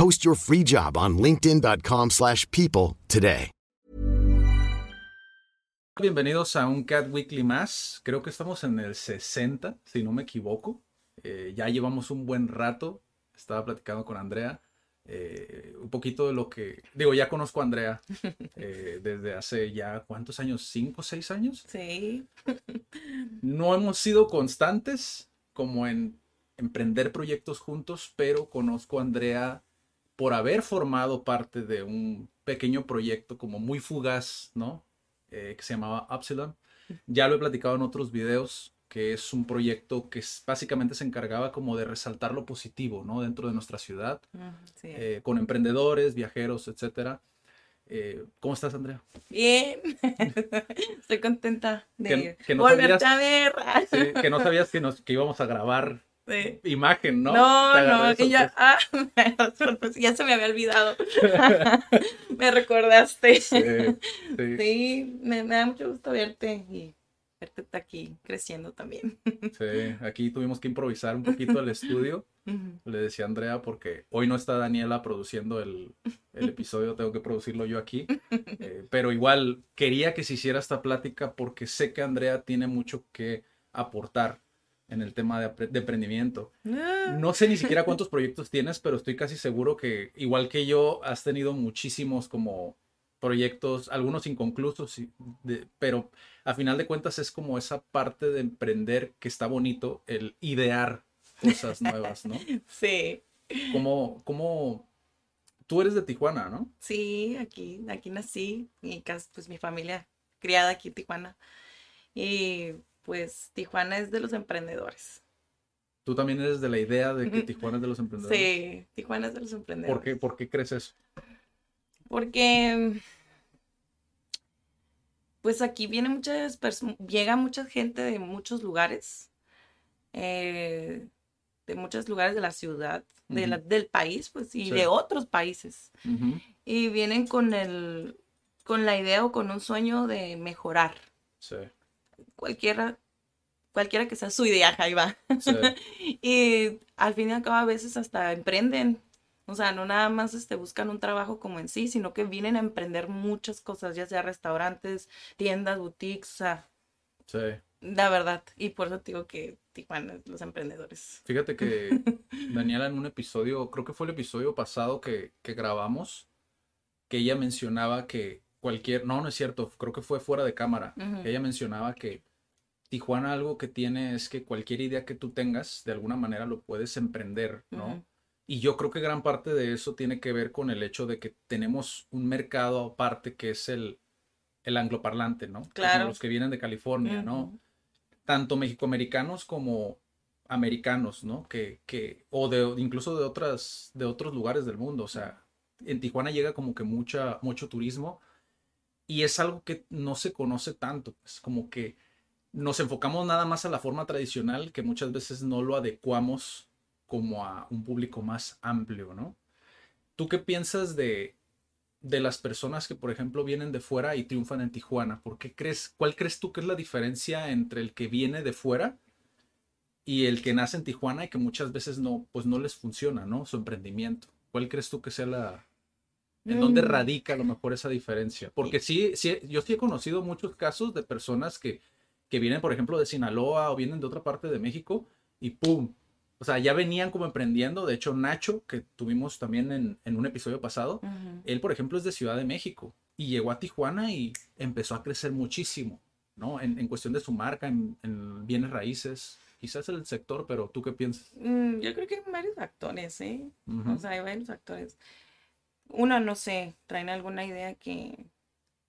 Post your free job on linkedin.com/people slash people today. Bienvenidos a un Cat Weekly más. Creo que estamos en el 60, si no me equivoco. Eh, ya llevamos un buen rato. Estaba platicando con Andrea. eh, un poquito de lo que... Digo, ya conozco a Andrea eh, desde hace ya, ¿cuántos años? ¿Cinco, seis años? Sí. No hemos sido constantes como en emprender proyectos juntos, pero conozco a Andrea por haber formado parte de un pequeño proyecto como muy fugaz, ¿no? Eh, que se llamaba Upsilon. Ya lo he platicado en otros videos, que es un proyecto que es- básicamente se encargaba como de resaltar lo positivo, ¿no? Dentro de nuestra ciudad, sí. eh, con emprendedores, viajeros, etcétera. Eh, ¿Cómo estás, Andrea? Bien. Estoy contenta de Que- que no volverte sabías- a ver. Sí, que no sabías que, nos, que íbamos a grabar Sí. imagen, ¿no? No, no, que ya, ah, ya se me había olvidado. me recordaste. Sí, sí, Sí, me, me da mucho gusto verte y verte aquí creciendo también. sí. Aquí tuvimos que improvisar un poquito el estudio. Le decía a Andrea porque hoy no está Daniela produciendo el, el episodio, tengo que producirlo yo aquí. Eh, pero igual quería que se hiciera esta plática porque sé que Andrea tiene mucho que aportar en el tema de, emprendimiento. Ah, No sé ni siquiera cuántos proyectos tienes, pero estoy casi seguro que, igual que yo, has tenido muchísimos como proyectos, algunos inconclusos, de- pero a final de cuentas es como esa parte de emprender que está bonito, el idear cosas nuevas, ¿no? Sí, Como, como tú eres de Tijuana, ¿no? sí, aquí, aquí nací, mi casa, pues mi familia criada aquí en Tijuana. Y pues Tijuana es de los emprendedores. Tú también eres de la idea de que Tijuana es de los emprendedores. Sí, Tijuana es de los emprendedores. ¿Por qué, ¿Por qué crees eso? Porque pues aquí viene muchas llega mucha gente de muchos lugares, eh, de muchos lugares de la ciudad, de la- del país, pues, y Sí. de otros países. Y vienen con el, con la idea o con un sueño de mejorar. Sí, Cualquiera, cualquiera que sea su idea, ahí va. sí, Y al fin y al cabo a veces hasta emprenden. O sea, no nada más este, buscan un trabajo como en sí, sino que vienen a emprender muchas cosas, ya sea restaurantes, tiendas, boutiques, o sea, sí. la verdad. Y por eso te digo que Tijuana los emprendedores. Fíjate que Daniela en un episodio, creo que fue el episodio pasado que, que grabamos, que ella mencionaba que cualquier, no, no es cierto, creo que fue fuera de cámara, ella mencionaba que Tijuana algo que tiene es que cualquier idea que tú tengas, de alguna manera lo puedes emprender, ¿no? Y yo creo que gran parte de eso tiene que ver con el hecho de que tenemos un mercado aparte que es el, el angloparlante, ¿no? Como Claro. los que vienen de California, ¿no? Tanto mexicoamericanos como americanos, ¿no? Que, que, o de, incluso de otras, de otros lugares del mundo. O sea, en Tijuana llega como que mucha, mucho turismo y es algo que no se conoce tanto. Es como que nos enfocamos nada más a la forma tradicional que muchas veces no lo adecuamos como a un público más amplio, ¿no? ¿Tú qué piensas de, de las personas que, por ejemplo, vienen de fuera y triunfan en Tijuana? ¿Por qué crees, cuál crees tú que es la diferencia entre el que viene de fuera y el que nace en Tijuana y que muchas veces no, pues no les funciona, ¿no? Su emprendimiento. ¿Cuál crees tú que sea la, en dónde Mm. radica a lo mejor esa diferencia? Porque sí, sí, yo sí he conocido muchos casos de personas que, que vienen, por ejemplo, de Sinaloa o vienen de otra parte de México y ¡pum! O sea, ya venían como emprendiendo. De hecho, Nacho, que tuvimos también en, en un episodio pasado, Ujú. él, por ejemplo, es de Ciudad de México y llegó a Tijuana y empezó a crecer muchísimo, ¿no? En, en cuestión de su marca, en, en bienes raíces, quizás el sector, pero ¿tú qué piensas? Mm, yo creo que hay varios factores, ¿eh? O sea, hay varios factores. Una, no sé, traen alguna idea que,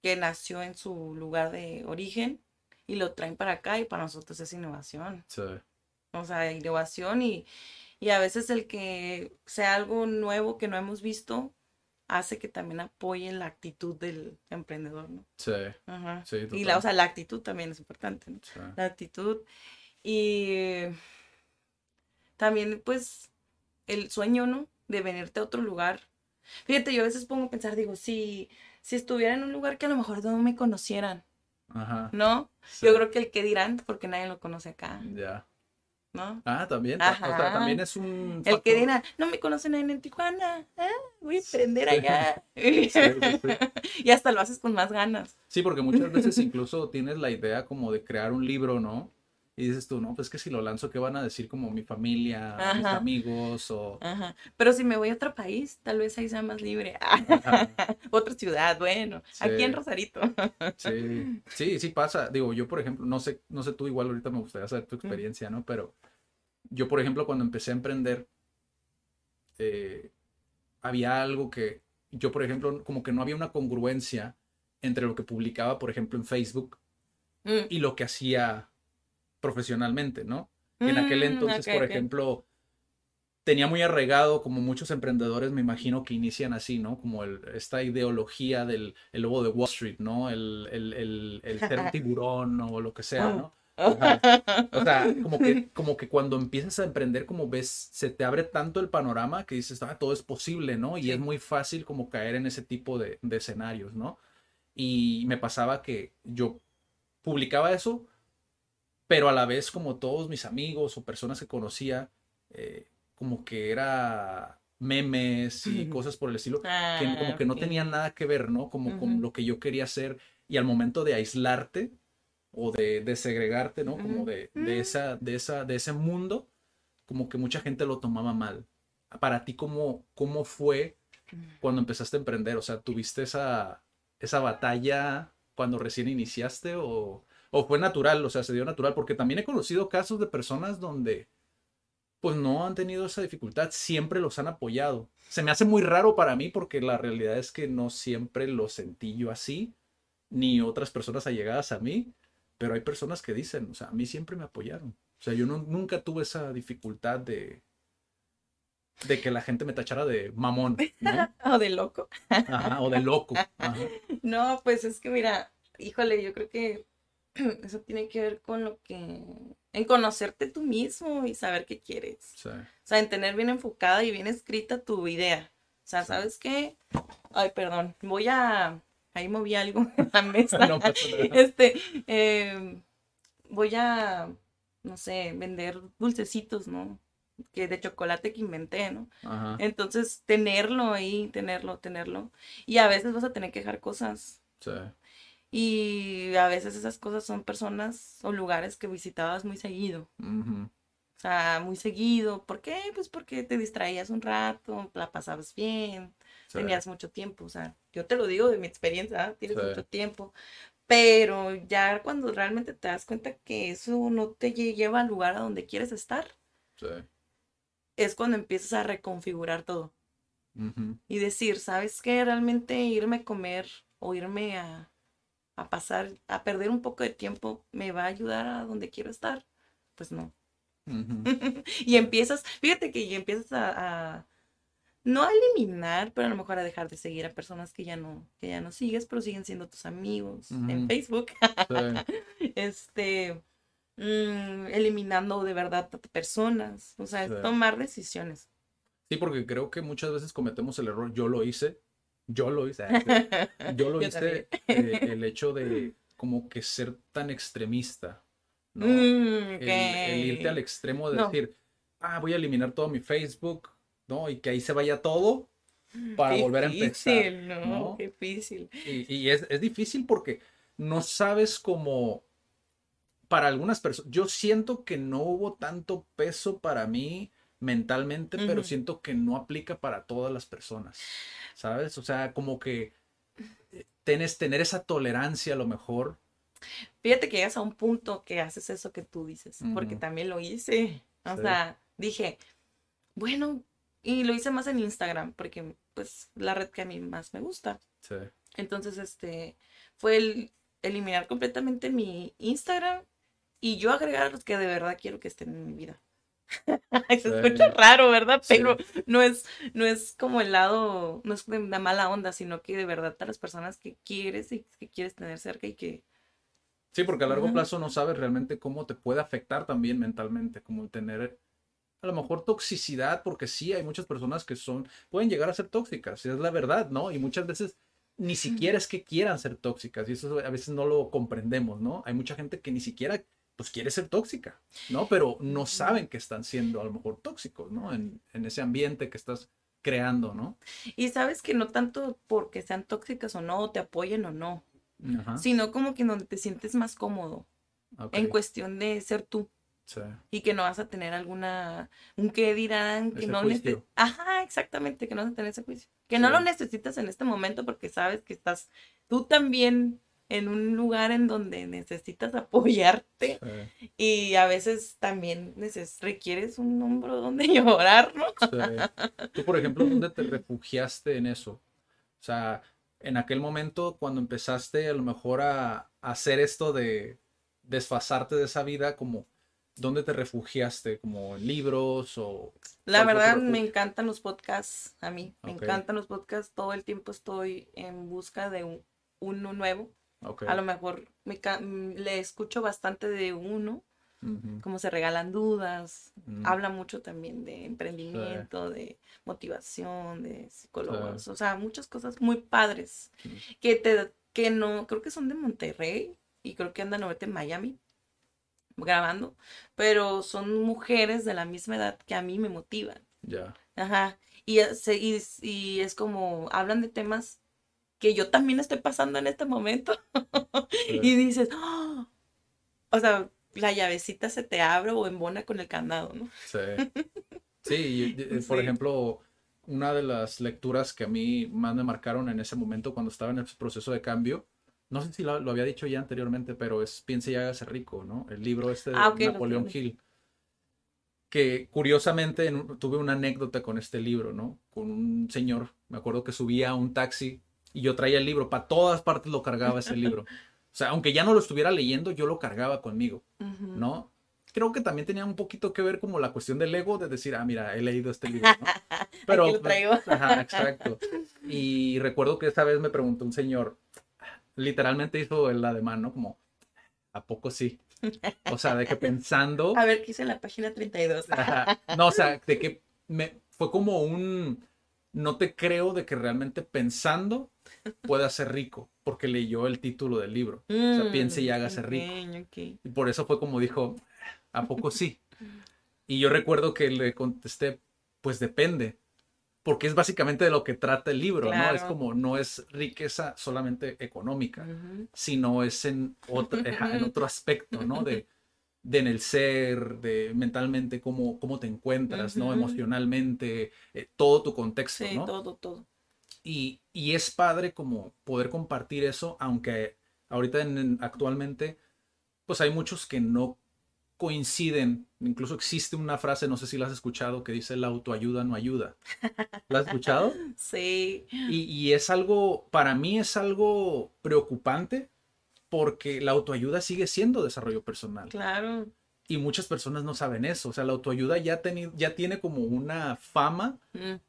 que nació en su lugar de origen y lo traen para acá y para nosotros es innovación. Sí, O sea, innovación y, y a veces el que sea algo nuevo que no hemos visto, hace que también apoyen la actitud del emprendedor, ¿no? Sí, Ajá. sí, Y la, o total. sea, la actitud también es importante, ¿no? Sí. La actitud. Y también, pues, el sueño, ¿no? De venirte a otro lugar. Fíjate, yo a veces pongo a pensar, digo, si, si estuviera en un lugar que a lo mejor no me conocieran, Ajá. ¿no? sí, Yo creo que el que dirán, porque nadie lo conoce acá, Ya. ¿no? Ah, también. ta- O sea, también es un. El que dirán, no me conocen nadie en Tijuana, ah, voy a emprender allá. Sí, y hasta lo haces con más ganas. Sí, porque muchas veces incluso tienes la idea como de crear un libro, ¿no? Y dices tú, no, pues que si lo lanzo, ¿qué van a decir como mi familia, mis amigos o... Ajá. Pero si me voy a otro país, tal vez ahí sea más libre. Otra ciudad, bueno. Aquí en. Rosarito. Sí, sí, sí pasa. Digo, yo por ejemplo, no sé, no sé tú, igual ahorita me gustaría saber tu experiencia, ¿no? Pero yo, por ejemplo, cuando empecé a emprender, eh, había algo que yo, por ejemplo, como que no había una congruencia entre lo que publicaba, por ejemplo, en Facebook Mm. y lo que hacía profesionalmente, ¿no? En aquel Mm, entonces, ok, por ok. ejemplo, tenía muy arraigado, como muchos emprendedores, me imagino que inician así, ¿no? Como el- esta ideología del el lobo de Wall Street, ¿no? El, el, el, el tiburón o lo que sea, ¿no? Ajá. O sea, como que, como que cuando empiezas a emprender, como ves, se te abre tanto el panorama que dices, ah, todo es posible, ¿no? Y Sí. es muy fácil como caer en ese tipo de, de escenarios, ¿no? Y me pasaba que yo publicaba eso, pero a la vez como todos mis amigos o personas que conocía, eh, como que era memes y cosas por el estilo, que Ah, como que no tenían nada que ver, ¿no? Como con lo que yo quería hacer y al momento de aislarte o de, de segregarte, ¿no? Como de, de esa, de esa, de ese mundo, como que mucha gente lo tomaba mal. Para ti, ¿cómo, cómo fue cuando empezaste a emprender? O sea, ¿tuviste esa, esa batalla cuando recién iniciaste o, o fue natural? O sea, se dio natural, porque también he conocido casos de personas donde pues no han tenido esa dificultad, siempre los han apoyado. Se me hace muy raro para mí porque la realidad es que no siempre lo sentí yo así, ni otras personas allegadas a mí, pero hay personas que dicen, o sea, a mí siempre me apoyaron. O sea, yo no- nunca tuve esa dificultad de, de que la gente me tachara de mamón, ¿no? O de loco. Ajá, o de loco. Ajá. No, pues es que mira, híjole, yo creo que eso tiene que ver con lo que, en conocerte tú mismo y saber qué quieres. Sí. O sea, en tener bien enfocada y bien escrita tu idea. O sea, ¿sabes qué? Ay, perdón, voy a, ahí moví algo en la mesa. No. Este, eh, voy a, no sé, vender dulcecitos, ¿no? Que de chocolate que inventé, ¿no? Ajá. Entonces, tenerlo ahí, tenerlo, tenerlo. Y a veces vas a tener que dejar cosas. Sí. Y a veces esas cosas son personas o lugares que visitabas muy seguido. O sea, muy seguido. ¿Por qué? Pues porque te distraías un rato, la pasabas bien, Sí. tenías mucho tiempo. O sea, yo te lo digo de mi experiencia, tienes Sí. mucho tiempo. Pero ya cuando realmente te das cuenta que eso no te lle- lleva al lugar a donde quieres estar, Sí. es cuando empiezas a reconfigurar todo. Y decir, ¿sabes qué? Realmente irme a comer o irme a, a pasar, a perder un poco de tiempo, ¿me va a ayudar a donde quiero estar? Pues no. Y empiezas, fíjate que empiezas a, a- no a eliminar, pero a lo mejor a dejar de seguir a personas que ya no, que ya no sigues, pero siguen siendo tus amigos en. Facebook. Sí. este, mm, eliminando de verdad a personas. O sea, es tomar decisiones. Sí, porque creo que muchas veces cometemos el error. Yo lo hice. Yo lo hice. Yo lo Yo hice eh, el hecho de como que ser tan extremista. ¿no? Mm, El, el irte al extremo de No. decir, ah, voy a eliminar todo mi Facebook, ¿no? Y que ahí se vaya todo para volver a empezar. Difícil, no, ¿no? qué difícil. Y, y es, es difícil porque no sabes cómo, para algunas personas, yo siento que no hubo tanto peso para mí mentalmente, pero siento que no aplica para todas las personas, ¿sabes? O sea, como que eh, tienes, tener esa tolerancia a lo mejor. Fíjate que llegas a un punto que haces eso que tú dices, porque también lo hice. O Sí. sea, dije, bueno, y lo hice más en Instagram, porque pues la red que a mí más me gusta. Sí, Entonces, este, fue el eliminar completamente mi Instagram y yo agregar los que de verdad quiero que estén en mi vida. Se escucha raro, ¿verdad? Sí. Pero no es, no es como el lado, no es la mala onda, sino que de verdad a las personas que quieres y que quieres tener cerca y que Sí, porque a largo plazo no sabes realmente cómo te puede afectar también mentalmente, como tener a lo mejor toxicidad, porque sí hay muchas personas que son, pueden llegar a ser tóxicas, es la verdad, ¿no? Y muchas veces ni siquiera es que quieran ser tóxicas, y eso a veces no lo comprendemos, ¿no? Hay mucha gente que ni siquiera pues quiere ser tóxica, ¿no? Pero no saben que están siendo a lo mejor tóxicos, ¿no? En, en ese ambiente que estás creando, ¿no? Y sabes que no tanto porque sean tóxicas o no, o te apoyen o no, Ajá. sino como que donde te sientes más cómodo, en cuestión de ser tú sí, y que no vas a tener alguna, un qué dirán, que Ese no necesitas, ajá, exactamente, que no vas a tener ese juicio, que no lo necesitas en este momento porque sabes que estás tú también en un lugar en donde necesitas apoyarte sí. y a veces también neces- requieres un hombro donde llorar, ¿no? Sí. Tú, por ejemplo, ¿dónde te refugiaste en eso? O sea, en aquel momento cuando empezaste a lo mejor a, a hacer esto de desfasarte de esa vida, como, ¿dónde te refugiaste? ¿Como en libros o...? La ¿Cuál fue tu verdad me encantan los podcasts, a mí me encantan los podcasts, todo el tiempo estoy en busca de un- uno nuevo. Ok. A lo mejor me mm, le escucho bastante de uno, como se regalan dudas, Mm. habla mucho también de emprendimiento, de motivación, de psicólogos, o sea, muchas cosas muy padres que te que no, creo que son de Monterrey y creo que andan ahorita en Miami grabando, pero son mujeres de la misma edad que a mí me motivan. Ya. Ajá. Y, es- y, y es como, hablan de temas que yo también estoy pasando en este momento. Y dices, "Ah". o sea, la llavecita se te abre o embona con el candado, ¿no? Sí. Sí, y- por Sí. ejemplo, una de las lecturas que a mí más me marcaron en ese momento cuando estaba en el proceso de cambio, no sé si lo, lo había dicho ya anteriormente, pero es Piense y hágase rico, ¿no? El libro este de Ah, Napoleón. Hill. Que curiosamente en tuve una anécdota con este libro, ¿no? Con un señor, me acuerdo que subía a un taxi y yo traía el libro, para todas partes lo cargaba ese libro. O sea, aunque ya no lo estuviera leyendo, yo lo cargaba conmigo. Ujú. ¿no? Creo que también tenía un poquito que ver como la cuestión del ego, de decir, ah, mira, he leído este libro, ¿no? Pero, Aquí lo traigo. Ajá, exacto. Y recuerdo que esa vez me preguntó un señor, literalmente hizo el ademán, ¿no? Como, ¿a poco sí? O sea, de que pensando, A ver, ¿qué hice en la página 32? ajá, no, o sea, de que me, fue como un, no te creo de que realmente pensando pueda ser rico, porque leyó el título del libro. O sea, piense y hágase rico. Mm. Y por eso fue como dijo, ¿a poco sí? Y yo recuerdo que le contesté, pues depende, porque es básicamente de lo que trata el libro, ¿no? Es como, no es riqueza solamente económica, sino es en otro, ajá, en otro aspecto, ¿no? De, de en el ser, de mentalmente, cómo, cómo te encuentras, ¿no? Emocionalmente, eh, todo tu contexto, Sí, ¿no? todo, todo. Y, y es padre como poder compartir eso, aunque ahorita en- en- actualmente, pues hay muchos que no coinciden. Incluso existe una frase, no sé si la has escuchado, que dice la autoayuda no ayuda. ¿La has escuchado? Sí, Y, y es algo, para mí es algo preocupante porque la autoayuda sigue siendo desarrollo personal. claro. Y muchas personas no saben eso. O sea, la autoayuda ya, ya tiene como una fama Mm,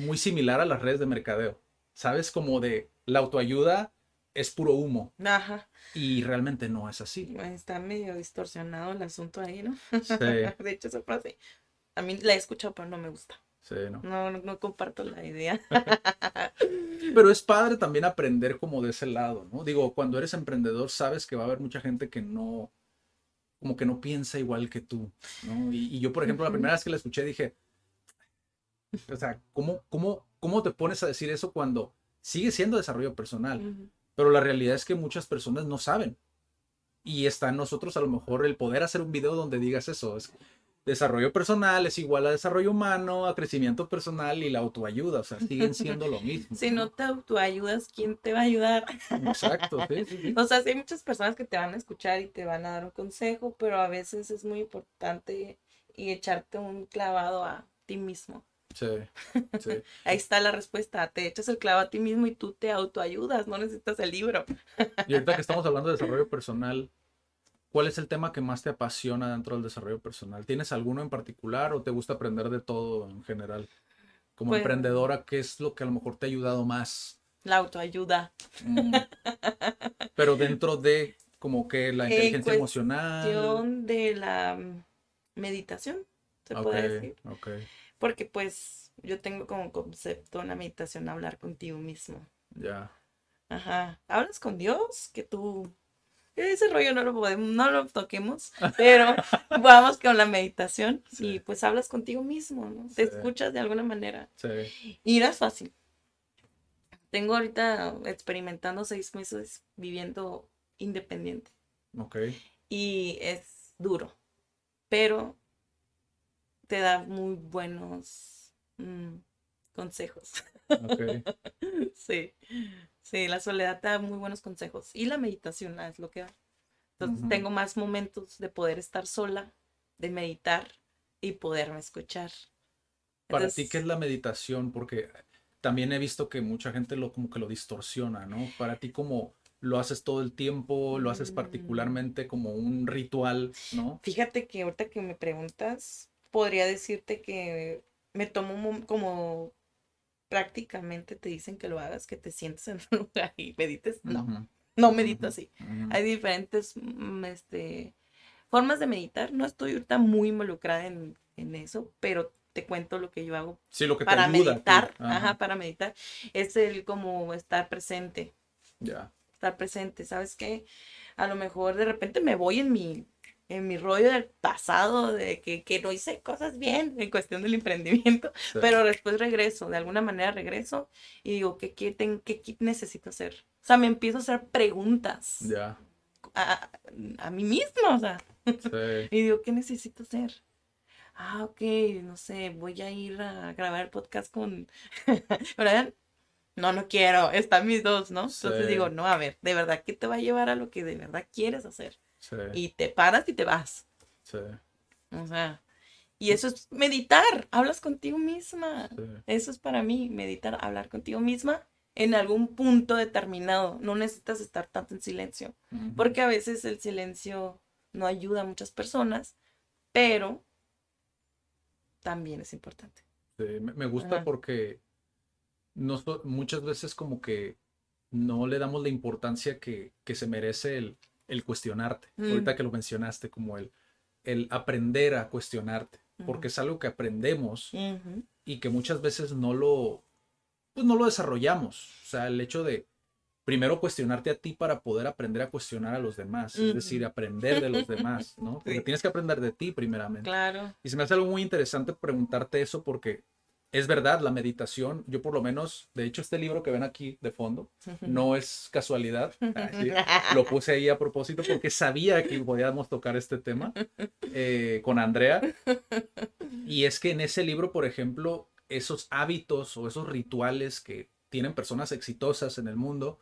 muy similar a las redes de mercadeo. ¿Sabes? Como de la autoayuda es puro humo Ajá. y realmente no es así. Está medio distorsionado el asunto ahí, ¿no? Sí, De hecho, esa frase, a mí la he escuchado, pero no me gusta. sí, ¿no? No, no, no comparto la idea. Pero es padre también aprender como de ese lado, ¿no? Digo, cuando eres emprendedor sabes que va a haber mucha gente que no, como que no piensa igual que tú, ¿no? Y, y yo, por ejemplo, la primera vez que la escuché dije, o sea, ¿cómo, cómo, ¿cómo te pones a decir eso cuando sigue siendo desarrollo personal? Pero la realidad es que muchas personas no saben. Y está en nosotros a lo mejor el poder hacer un video donde digas eso. Es, desarrollo personal es igual a desarrollo humano, a crecimiento personal y la autoayuda. O sea, siguen siendo lo mismo. Si no te autoayudas, ¿quién te va a ayudar? Exacto, sí, sí, sí. O sea, hay muchas personas que te van a escuchar y te van a dar un consejo, pero a veces es muy importante y echarte un clavado a ti mismo. Sí, sí. Ahí está la respuesta. Te echas el clavo a ti mismo y tú te autoayudas, no necesitas el libro. Y ahorita que estamos hablando de desarrollo personal, ¿cuál es el tema que más te apasiona dentro del desarrollo personal? ¿Tienes alguno en particular o te gusta aprender de todo en general? Como Pues- emprendedora, ¿qué es lo que a lo mejor te ha ayudado más? La autoayuda. Mm. Pero dentro de como que la En inteligencia emocional. De la meditación, se Ok, puede decir. ok. Porque pues yo tengo como concepto en la meditación hablar contigo mismo. Ya. Ajá. Hablas con Dios, que tú. Ese rollo no lo podemos, no lo toquemos, pero vamos con la meditación Sí. y pues hablas contigo mismo, ¿no? Te escuchas de alguna manera. Sí. Y es fácil. Tengo ahorita experimentando seis meses viviendo independiente Ok. y es duro, pero te da muy buenos mm, consejos. Sí, sí, la soledad te da muy buenos consejos y la meditación es lo que da. Entonces tengo más momentos de poder estar sola, de meditar y poderme escuchar. Para Entonces, ti, ¿qué es la meditación? Porque también he visto que mucha gente lo como que lo distorsiona, ¿no? Para ti, como lo haces todo el tiempo, lo haces Mm. particularmente como un ritual, ¿no? Fíjate que ahorita que me preguntas, podría decirte que me tomo como prácticamente te dicen que lo hagas, que te sientes en un lugar y medites. No, no medito así. Hay diferentes mm, este, formas de meditar. No estoy ahorita muy involucrada en, en eso, pero te cuento lo que yo hago Sí, lo que te para ayuda meditar. Ajá, Ajá, para meditar. Es el como estar presente. Ya. Estar presente. ¿Sabes qué? A lo mejor de repente me voy en mi, en mi rollo del pasado, de que, que no hice cosas bien en cuestión del emprendimiento, sí, pero después regreso, de alguna manera regreso y digo, ¿qué, qué, ten- qué, qué necesito hacer? O sea, me empiezo a hacer preguntas Ya. a, a mí misma, o sea, Sí. y digo, ¿qué necesito hacer? Ah, ok, no sé, voy a ir a grabar el podcast con. No, no quiero, están mis dos, ¿no? Entonces Sí. digo, no, a ver, de verdad, ¿qué te va a llevar a lo que de verdad quieres hacer? Sí. Y te paras y te vas. Sí. O sea, y eso es meditar, hablas contigo misma. sí. Eso es para mí, meditar, hablar contigo misma en algún punto determinado. No necesitas estar tanto en silencio. Porque a veces el silencio no ayuda a muchas personas, pero también es importante. Sí, me, gusta Ajá. porque no muchas veces como que no le damos la importancia que, que se merece el, el cuestionarte. Mm. Ahorita que lo mencionaste, como el, el aprender a cuestionarte, porque es algo que aprendemos y que muchas veces no lo, pues no lo desarrollamos. O sea, el hecho de primero cuestionarte a ti para poder aprender a cuestionar a los demás, es decir, aprender de los demás, ¿no? Porque Sí. tienes que aprender de ti primeramente. Claro. Y se me hace algo muy interesante preguntarte eso porque es verdad, la meditación, yo por lo menos, de hecho este libro que ven aquí de fondo, no es casualidad, lo puse ahí a propósito porque sabía que podíamos tocar este tema eh, con Andrea. Y es que en ese libro, por ejemplo, esos hábitos o esos rituales que tienen personas exitosas en el mundo,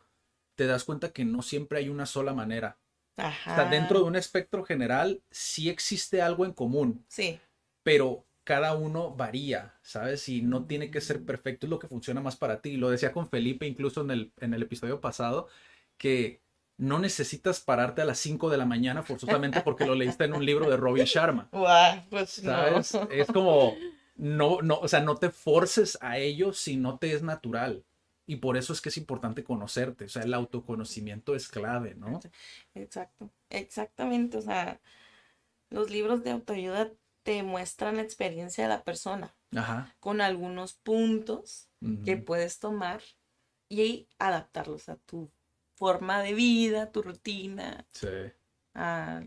te das cuenta que no siempre hay una sola manera. Ajá. O sea, dentro de un espectro general sí existe algo en común, Sí. pero cada uno varía, ¿sabes? Y no tiene que ser perfecto, es lo que funciona más para ti. Lo decía con Felipe incluso en el, en el episodio pasado, que no necesitas pararte a las 5 de la mañana forzosamente porque lo leíste en un libro de Robin Sharma, Guau, pues no. ¿sabes? Es como, no, no, o sea, no te forces a ello si no te es natural. Y por eso es que es importante conocerte, o sea, el autoconocimiento es clave, ¿no? Exacto. Exactamente. O sea, los libros de autoayuda te muestran la experiencia de la persona Ajá. con algunos puntos que puedes tomar y adaptarlos a tu forma de vida, tu rutina, Sí. a,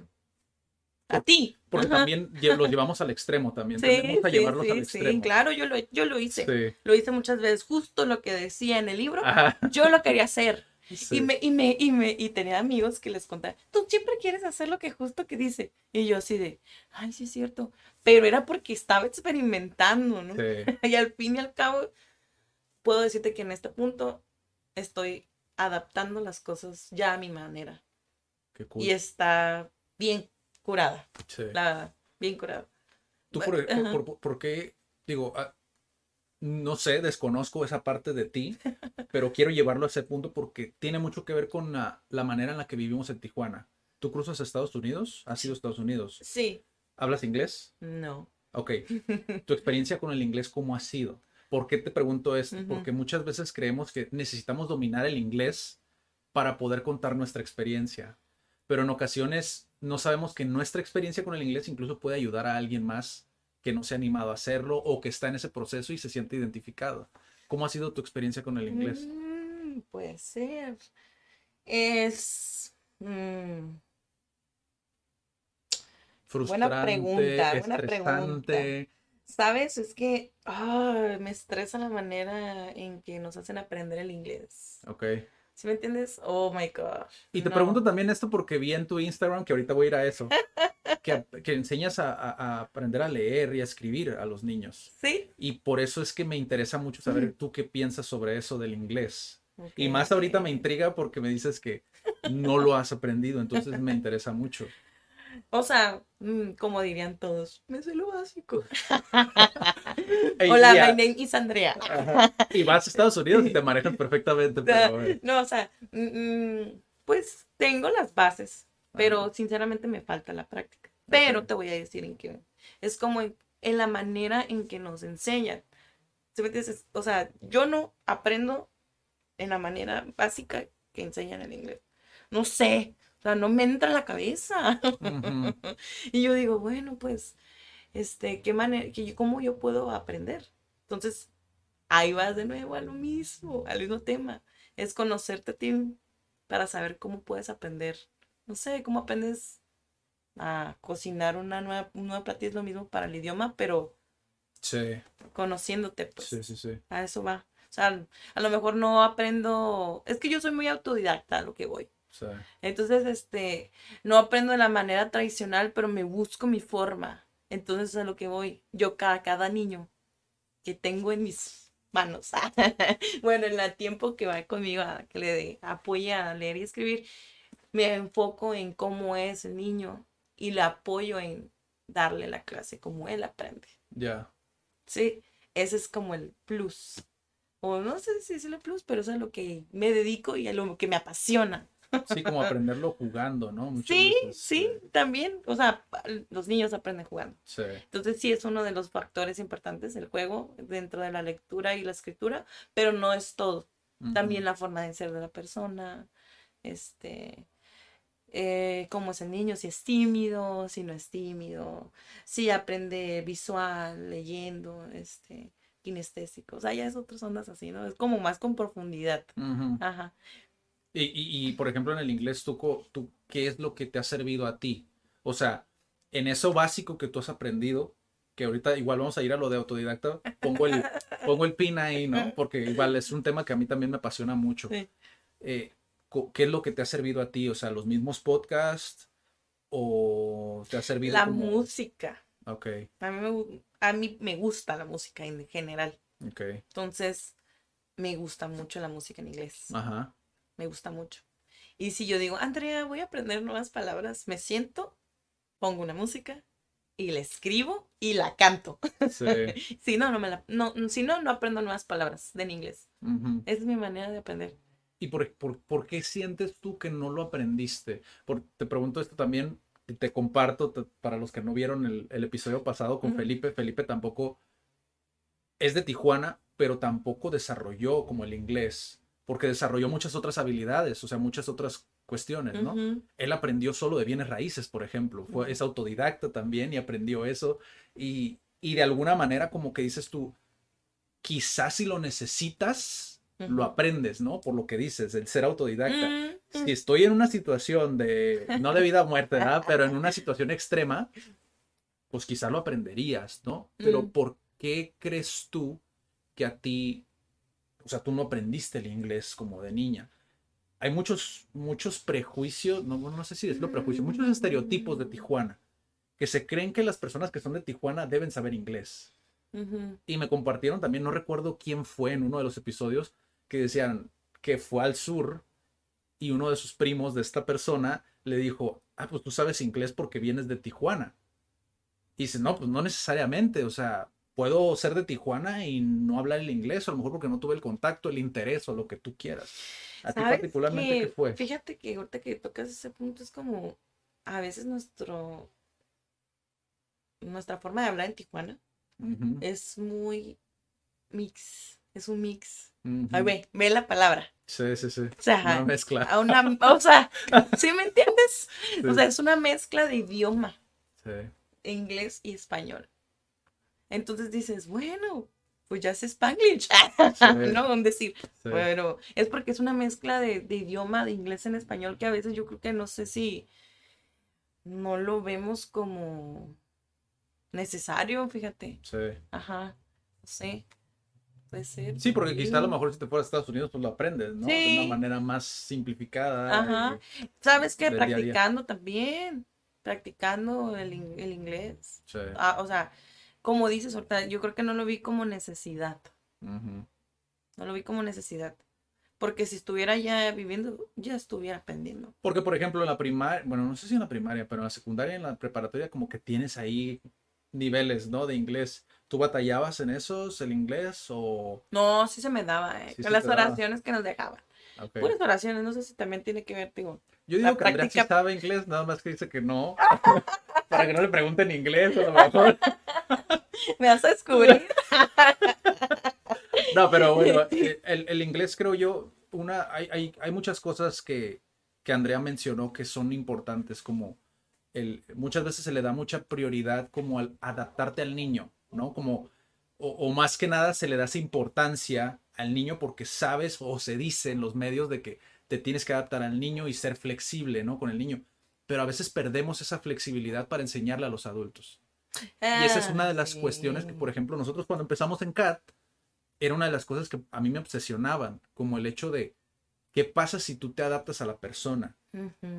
a ti. Porque Ajá. también los llevamos al extremo también. Sí, Tendemos a sí, llevarlos sí, al extremo. claro, yo lo, yo lo hice. Lo hice muchas veces, justo lo que decía en el libro, Ajá. yo lo quería hacer. Sí. Y me, y me, y me, y tenía amigos que les contaba, tú siempre quieres hacer lo que justo que dice. Y yo así de, ay, sí es cierto. Pero era porque estaba experimentando, ¿no? Sí. Y al fin y al cabo, puedo decirte que en este punto estoy adaptando las cosas ya a mi manera. Qué cool. Y está bien curada, Sí. la bien curada. ¿Tú por, por- por qué, digo, ah, no sé, desconozco esa parte de ti, pero quiero llevarlo a ese punto porque tiene mucho que ver con la, la manera en la que vivimos en Tijuana. ¿Tú cruzas a Estados Unidos? ¿Has ido a Estados Unidos? Sí. ¿Hablas inglés? No. Ok. ¿Tu experiencia con el inglés cómo ha sido? ¿Por qué te pregunto esto? Porque muchas veces creemos que necesitamos dominar el inglés para poder contar nuestra experiencia. Pero en ocasiones no sabemos que nuestra experiencia con el inglés incluso puede ayudar a alguien más que no se ha animado a hacerlo o que está en ese proceso y se siente identificado. ¿Cómo ha sido tu experiencia con el inglés? Mm, puede ser. Es. mm, Frustrante, pregunta, buena estresante. ¿Sabes? Es que me estresa la manera en que nos hacen aprender el inglés. Ok. ¿Sí me entiendes? Oh my gosh. Y te no. pregunto también esto porque vi en tu Instagram, que ahorita voy a ir a eso, que, que enseñas a, a- aprender a leer y a escribir a los niños. Sí. Y por eso es que me interesa mucho saber Mm. tú qué piensas sobre eso del inglés. Y más ahorita me intriga porque me dices que no lo has aprendido, entonces me interesa mucho. O sea, mm, como dirían todos, me sé lo básico. Hola, ya. my name is Andrea. Ajá. Y vas a Estados Unidos y te manejan perfectamente, pero eh, No, o sea, mm, mm, pues tengo las bases, pero sinceramente me falta la práctica. Pero te voy a decir en qué. Es como en, en la manera en que nos enseñan. ¿Sí me entiendes? O sea, yo no aprendo en la manera básica que enseñan el inglés. No sé, o sea, no me entra en la cabeza. Y yo digo, bueno, pues, este, ¿qué manera, que yo- cómo yo puedo aprender? Entonces, ahí vas de nuevo a lo mismo, al mismo tema. Es conocerte a ti para saber cómo puedes aprender. No sé, cómo aprendes a cocinar una nueva, un nuevo platillo es lo mismo para el idioma, pero sí, conociéndote, pues, sí, sí, sí. a eso va. O sea, a lo mejor no aprendo, es que yo soy muy autodidacta a lo que voy. Sí. Entonces, este, no aprendo de la manera tradicional, pero me busco mi forma. Entonces, a lo que voy, yo cada, cada niño que tengo en mis manos, bueno, en el tiempo que va conmigo a que le dé- apoye a leer y escribir, me enfoco en cómo es el niño y le apoyo en darle la clase como él aprende. Ya. Sí, ese es como el plus. O no sé si es el plus, pero eso es a lo que me dedico y a lo que me apasiona. Sí, como aprenderlo jugando, ¿no? Muchas Sí, veces, sí, eh, también. O sea, los niños aprenden jugando. sí. Entonces sí es uno de los factores importantes el juego dentro de la lectura y la escritura, pero no es todo. También la forma de ser de la persona, este, eh, cómo es el niño, si es tímido, si no es tímido, si aprende visual, leyendo, este, kinestésico. O sea, ya es otras ondas así, ¿no? Es como más con profundidad. Ajá. Y, y- y, por ejemplo, en el inglés, ¿tú, co- tú, ¿qué es lo que te ha servido a ti? O sea, en eso básico que tú has aprendido, que ahorita igual vamos a ir a lo de autodidacta, pongo el, pongo el pin ahí, ¿no? Porque igual es un tema que a mí también me apasiona mucho. Sí. Eh, ¿qué es lo que te ha servido a ti? O sea, ¿los mismos podcasts o te ha servido La como... música. Ok, A mí, me, a mí me gusta la música en general. ok. Entonces, me gusta mucho la música en inglés. Ajá. Me gusta mucho. Y si yo digo, Andrea, voy a aprender nuevas palabras, me siento, pongo una música y la escribo y la canto. Sí. si no, no me la, no, si no, no aprendo nuevas palabras en inglés. Esa es mi manera de aprender. ¿Y por, por, por qué sientes tú que no lo aprendiste? Por- te pregunto esto también, y te comparto te- para los que no vieron el, el episodio pasado con. Felipe. Felipe tampoco es de Tijuana, pero tampoco desarrolló como el inglés, porque desarrolló muchas otras habilidades, o sea, muchas otras cuestiones, ¿no? Ujú. Él aprendió solo de bienes raíces, por ejemplo. Fue, es autodidacta también y aprendió eso. Y, y de alguna manera, como que dices tú, quizás si lo necesitas, lo Ujú. aprendes, ¿no? Por lo que dices, el ser autodidacta. Mm, Si estoy en una situación de, no de vida o muerte, ¿verdad? Pero en una situación extrema, pues quizás lo aprenderías, ¿no? Pero Mm. ¿por qué crees tú que a ti, o sea, tú no aprendiste el inglés como de niña? Hay muchos, muchos prejuicios, no, no sé si decirlo prejuicios, muchos estereotipos de Tijuana, que se creen que las personas que son de Tijuana deben saber inglés. Y me compartieron también, no recuerdo quién fue en uno de los episodios, que decían que fue al sur y uno de sus primos de esta persona le dijo, ah, pues tú sabes inglés porque vienes de Tijuana. Y dice, no, pues no necesariamente, o sea, puedo ser de Tijuana y no hablar el inglés, o a lo mejor porque no tuve el contacto, el interés o lo que tú quieras. A ti ¿Sabes particularmente, ¿qué qué? fue? Fíjate que ahorita que tocas ese punto es como a veces nuestro, nuestra forma de hablar en Tijuana es muy mix, es un mix. Ay, ve, ve la palabra. Sí, sí, sí. O sea, Una mezcla. a una, o sea, ¿sí me entiendes? O sea, es una mezcla de idioma, Sí. inglés y español. Entonces dices, bueno, pues ya sé Spanglish, ¿no? Un decir, sí. pero es porque es una mezcla de, de idioma, de inglés en español, que a veces yo creo que no sé si no lo vemos como necesario, fíjate. Sí. Ajá, sé. Puede ser. Sí, porque quizá a lo Sí. mejor si te fueras a Estados Unidos, pues lo aprendes, ¿no? De Sí. una manera más simplificada. Ajá. y- ¿Sabes qué? día día. Practicando también. Practicando el, el inglés. Sí. Ah, o sea, como dices ahorita, yo creo que no lo vi como necesidad. No lo vi como necesidad. Porque si estuviera ya viviendo, ya estuviera aprendiendo. Porque, por ejemplo, en la primaria, bueno, no sé si en la primaria, pero en la secundaria en la preparatoria, como que tienes ahí niveles, ¿no? De inglés. ¿Tú batallabas en esos, el inglés o...? No, sí se me daba, ¿eh? Sí Con las daba. oraciones que nos dejaban. Puras oraciones, no sé si también tiene que ver, digo. Yo la digo que Andrea sí sabe inglés, nada más que dice que no. Para que no le pregunten inglés, a lo mejor. Me vas a descubrir. No, pero bueno, el, el inglés creo yo, una, hay, hay, hay muchas cosas que, que Andrea mencionó que son importantes, como el, muchas veces se le da mucha prioridad como al adaptarte al niño, ¿no? Como, o, o más que nada se le da esa importancia al niño porque sabes o se dice en los medios de que te tienes que adaptar al niño y ser flexible, ¿no? Con el niño. Pero a veces perdemos esa flexibilidad para enseñarle a los adultos. Y esa es una de las Ah, cuestiones que, por ejemplo, nosotros cuando empezamos en CAT, era una de las cosas que a mí me obsesionaban, como el hecho de, ¿qué pasa si tú te adaptas a la persona?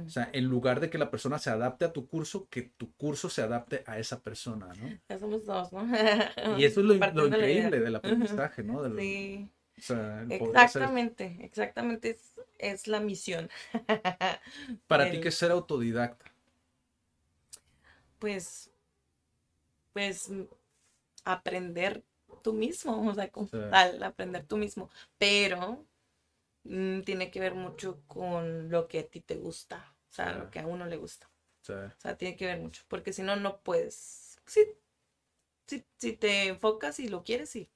O sea, en lugar de que la persona se adapte a tu curso, que tu curso se adapte a esa persona, ¿no? Ya somos dos, ¿no? Y eso es lo, la increíble del aprendizaje, ¿no? Sí, o sea, el poder hacer- exactamente, exactamente es, es la misión. Para ti, que es ser autodidacta? Pues, pues mm, aprender tú mismo, o sea, como Sí. tal, aprender tú mismo, pero mm, tiene que ver mucho con lo que a ti te gusta, o sea, Sí. lo que a uno le gusta. O sea, O sea, tiene que ver mucho, porque si no, no puedes. Si, si, si te enfocas y lo quieres, sí,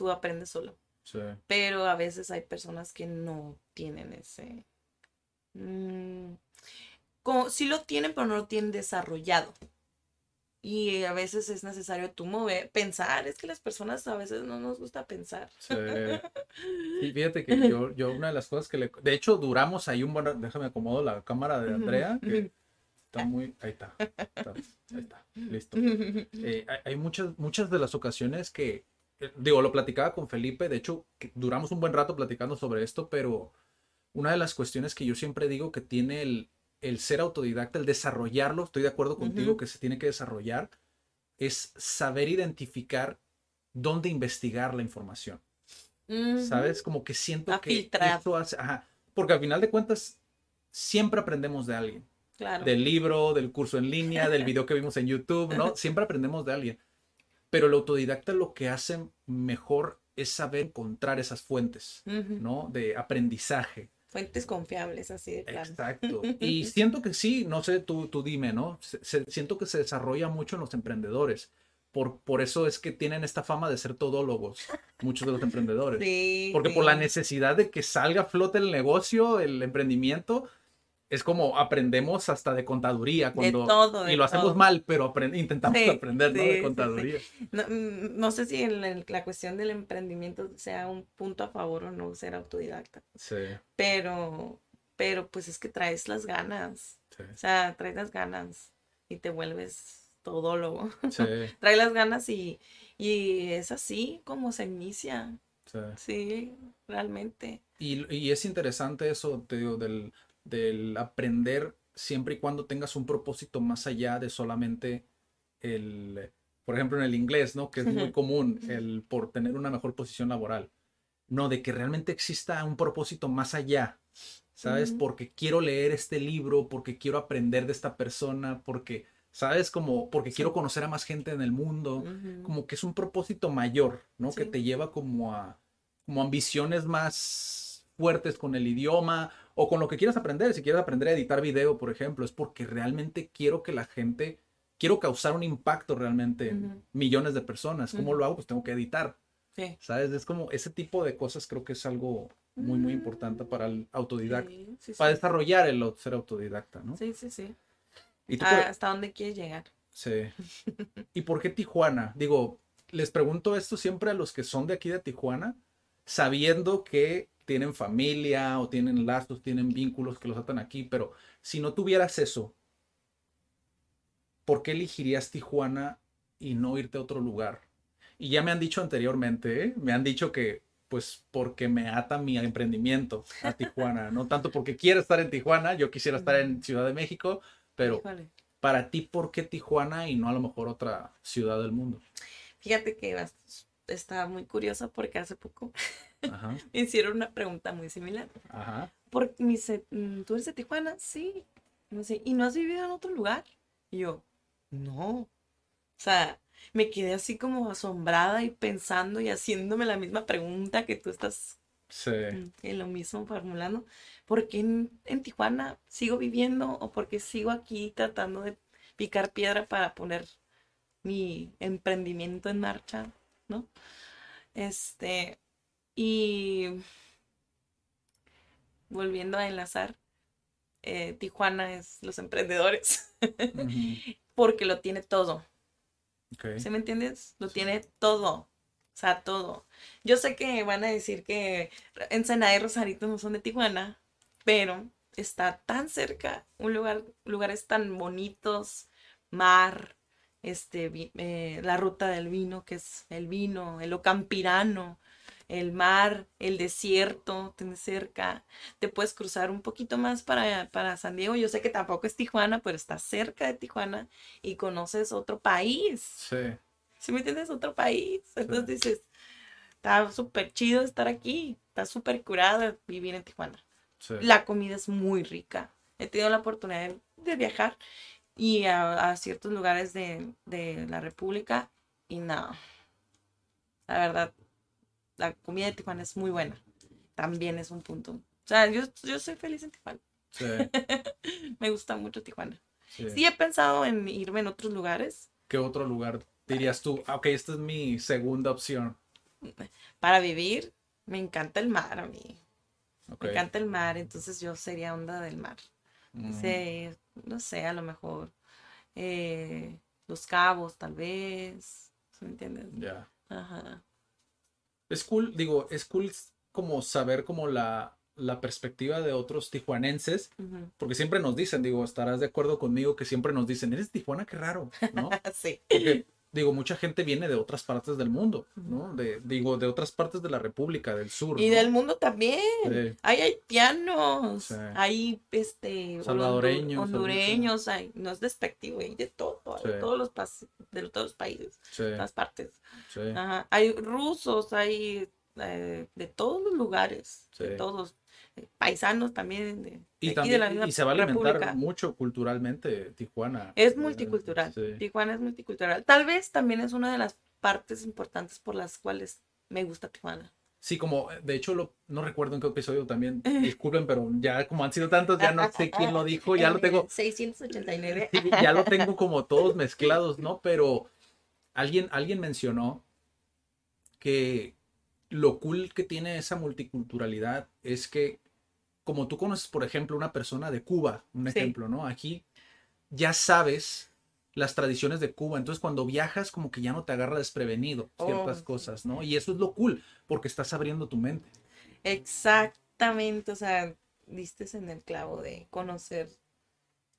tú aprendes solo. Pero a veces hay personas que no tienen ese... mm, como, sí lo tienen, pero no lo tienen desarrollado. Y a veces es necesario tú mover, pensar. Es que las personas a veces no nos gusta pensar. Sí. Y fíjate que yo, yo una de las cosas que le... De hecho, duramos ahí un buen... Déjame acomodo la cámara de Andrea, que está muy... Ahí está. está, ahí está. Listo. Eh, hay muchas, muchas de las ocasiones que... eh, Digo, lo platicaba con Felipe, de hecho, duramos un buen rato platicando sobre esto, pero una de las cuestiones que yo siempre digo que tiene el, el ser autodidacta, el desarrollarlo, estoy de acuerdo contigo Ujú. que se tiene que desarrollar, es saber identificar dónde investigar la información. ¿Sabes? Como que siento A que filtrar. eso hace, ajá, porque al final de cuentas siempre aprendemos de alguien, Claro. del libro, del curso en línea, del video que vimos en YouTube, ¿no? Siempre aprendemos de alguien. Pero el autodidacta lo que hace mejor es saber encontrar esas fuentes. ¿no? De aprendizaje. Fuentes confiables, así de plano. Exacto. Y siento que sí, no sé, tú, tú dime, ¿no? Se- se- siento que se desarrolla mucho en los emprendedores. Por, por eso es que tienen esta fama de ser todólogos, muchos de los emprendedores. Sí, Porque por la necesidad de que salga a flote el negocio, el emprendimiento, es como aprendemos hasta de contaduría cuando todo, de y lo hacemos todo. mal, pero apren- intentamos Sí, aprender, ¿no? sí, De sí. contaduría. No, mm, no sé si en la, la cuestión del emprendimiento sea un punto a favor o no ser autodidacta, Sí, pero, pero pues es que traes las ganas, sí, o sea, traes las ganas y te vuelves todólogo. sí, traes las ganas y, y es así como se inicia, sí. sí, realmente. Y, y es interesante eso, te digo, del, del aprender siempre y cuando tengas un propósito más allá de solamente el, por ejemplo, en el inglés, ¿no? Que es muy común, el por tener una mejor posición laboral. No, de que realmente exista un propósito más allá, ¿sabes? Porque quiero leer este libro, porque quiero aprender de esta persona, porque, ¿sabes? Como, porque quiero conocer a más gente en el mundo como que es un propósito mayor, ¿no? Que te lleva como a como ambiciones más fuertes con el idioma o con lo que quieras aprender. Si quieres aprender a editar video, por ejemplo, es porque realmente quiero que la gente, quiero causar un impacto realmente en millones de personas. ¿Cómo lo hago? Pues tengo que editar. Sí. ¿Sabes? Es como ese tipo de cosas creo que es algo muy, muy importante para el autodidacta. Sí, sí, Para desarrollar el ser autodidacta, ¿no? Sí, sí, sí. ¿Y tú Ah, ¿Hasta dónde quieres llegar? Sí. ¿Y por qué Tijuana? Digo, les pregunto esto siempre a los que son de aquí de Tijuana, sabiendo que tienen familia o tienen lazos, tienen vínculos que los atan aquí, pero si no tuvieras eso, ¿por qué elegirías Tijuana y no irte a otro lugar? Y ya me han dicho anteriormente, ¿eh? me han dicho que pues porque me ata mi emprendimiento a Tijuana, no tanto porque quiero estar en Tijuana, yo quisiera estar en Ciudad de México, pero Híjole. para ti, ¿por qué Tijuana y no a lo mejor otra ciudad del mundo? Fíjate que está muy curiosa porque hace poco Ajá, me hicieron una pregunta muy similar. ajá. Porque me dice, "Mm, ¿tú eres de Tijuana? Sí. Y me dice, ¿y no has vivido en otro lugar? Y yo, no. O sea, me quedé así como asombrada y pensando y haciéndome la misma pregunta que tú estás Sí, mm, en lo mismo formulando. ¿Por qué en, en Tijuana sigo viviendo o por qué sigo aquí tratando de picar piedra para poner mi emprendimiento en marcha, ¿no? Este, y volviendo a enlazar, eh, Tijuana es los emprendedores, porque lo tiene todo. ok, ¿Sí me entiendes? Lo tiene todo. O sea, todo. Yo sé que van a decir que Ensenada y Rosarito no son de Tijuana, pero está tan cerca, un lugar, lugares tan bonitos, mar, este, eh, la ruta del vino, que es el vino, el ocampirano, el mar, el desierto, tienes cerca. Te puedes cruzar un poquito más para, para San Diego. Yo sé que tampoco es Tijuana, pero está cerca de Tijuana y conoces otro país. sí, ¿Sí me entiendes? Otro país. Entonces dices, está súper chido estar aquí, está súper curada vivir en Tijuana. sí, La comida es muy rica. He tenido la oportunidad de, de viajar y a, a ciertos lugares de, de la República y no. La verdad, la comida de Tijuana es muy buena. También es un punto. O sea, yo, yo soy feliz en Tijuana. sí, Me gusta mucho Tijuana. sí. Sí he pensado en irme en otros lugares ¿Qué otro lugar dirías tú? Ah, Ok, esta es mi segunda opción. para vivir. Me encanta el mar a mí. Me encanta el mar, entonces yo sería onda del mar. Mm, Sí, no sé, a lo mejor eh, Los Cabos, tal vez. ¿sí ¿Me entiendes? Ya. Ajá. Es cool, digo, es cool como saber como la, la perspectiva de otros tijuanenses, porque siempre nos dicen, digo, estarás de acuerdo conmigo que siempre nos dicen, eres de Tijuana, qué raro, ¿no? Sí. Porque, digo, mucha gente viene de otras partes del mundo, ¿no? De, digo, de otras partes de la República, del sur. Y ¿no? del mundo también. Sí. Hay haitianos, Sí. hay este Salvadoreños, hondureños, hay, no es despectivo, hay de todo, hay de Sí. todos los de todos los países, Sí, de todas partes. sí, Ajá. Hay rusos, hay eh, de todos los lugares, de Sí. todos, paisanos también de, de Y, aquí también, de la misma y se va a alimentar república. mucho culturalmente Tijuana. Es Eh, multicultural. sí. Tijuana es multicultural. Tal vez también es una de las partes importantes por las cuales me gusta Tijuana. Sí, como, de hecho, lo, no recuerdo en qué episodio también, disculpen, pero ya como han sido tantos, ya no sé quién lo dijo, ya lo En tengo, el 689. sí, ya lo tengo como todos mezclados, ¿no? Pero alguien, alguien mencionó que lo cool que tiene esa multiculturalidad es que, como tú conoces, por ejemplo, una persona de Cuba, un Sí. ejemplo, ¿no? Aquí ya sabes las tradiciones de Cuba, entonces cuando viajas como que ya no te agarra desprevenido ciertas Oh, cosas, ¿no? Y eso es lo cool, porque estás abriendo tu mente. Exactamente, o sea, diste en el clavo de conocer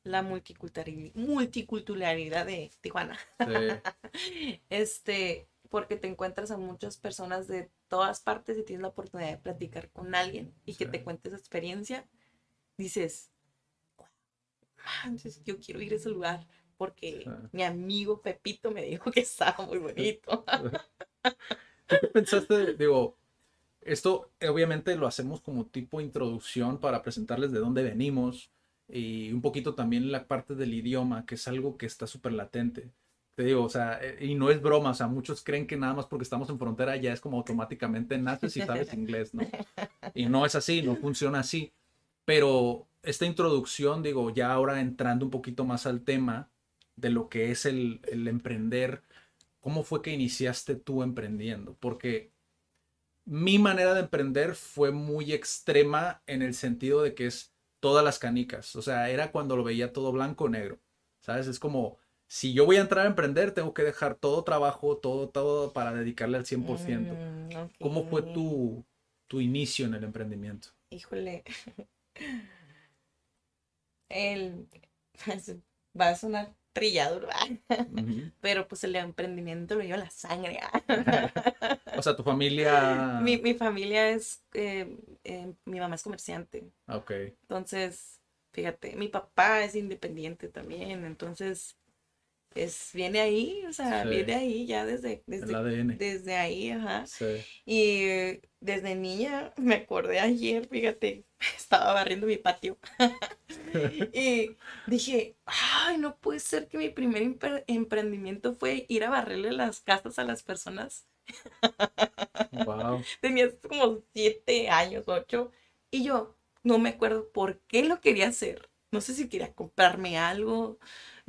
la multiculturalidad, multiculturalidad de Tijuana. Sí, Este, porque te encuentras a muchas personas de todas partes y tienes la oportunidad de platicar con alguien y que te cuente esa experiencia, dices, yo quiero ir a ese lugar porque Sí. mi amigo Pepito me dijo que estaba muy bonito. ¿Tú qué pensaste? Digo, esto obviamente lo hacemos como tipo introducción para presentarles de dónde venimos y un poquito también la parte del idioma, que es algo que está súper latente. Te digo, o sea, eh, y no es broma, o sea, muchos creen que nada más porque estamos en frontera ya es como automáticamente naces y sabes inglés, ¿no? Y no es así, no funciona así. Pero esta introducción, digo, ya ahora entrando un poquito más al tema de lo que es el, el emprender, ¿cómo fue que iniciaste tú emprendiendo? Porque mi manera de emprender fue muy extrema en el sentido de que es todas las canicas, o sea, era cuando lo veía todo blanco o negro, ¿sabes? Es como, si yo voy a entrar a emprender, tengo que dejar todo trabajo, todo, todo para dedicarle al 100%. Mm, ¿Cómo fue tu, tu inicio en el emprendimiento? Híjole. El... Va a sonar trillado. Ujú. pero pues el emprendimiento lo lleva en la sangre. O sea, tu familia... mi, mi familia es, eh, eh, mi mamá es comerciante, Ok, entonces, fíjate, mi papá es independiente también, entonces, es, viene ahí, o sea, Sí. viene ahí ya desde, desde, ADN. desde ahí, ajá. Sí. Y desde niña, me acordé ayer, fíjate, estaba barriendo mi patio. y dije, ay, no puede ser que mi primer empre- emprendimiento fue ir a barrerle las casas a las personas. Wow. Tenía como siete años, ocho. Y yo no me acuerdo por qué lo quería hacer. No sé si quería comprarme algo,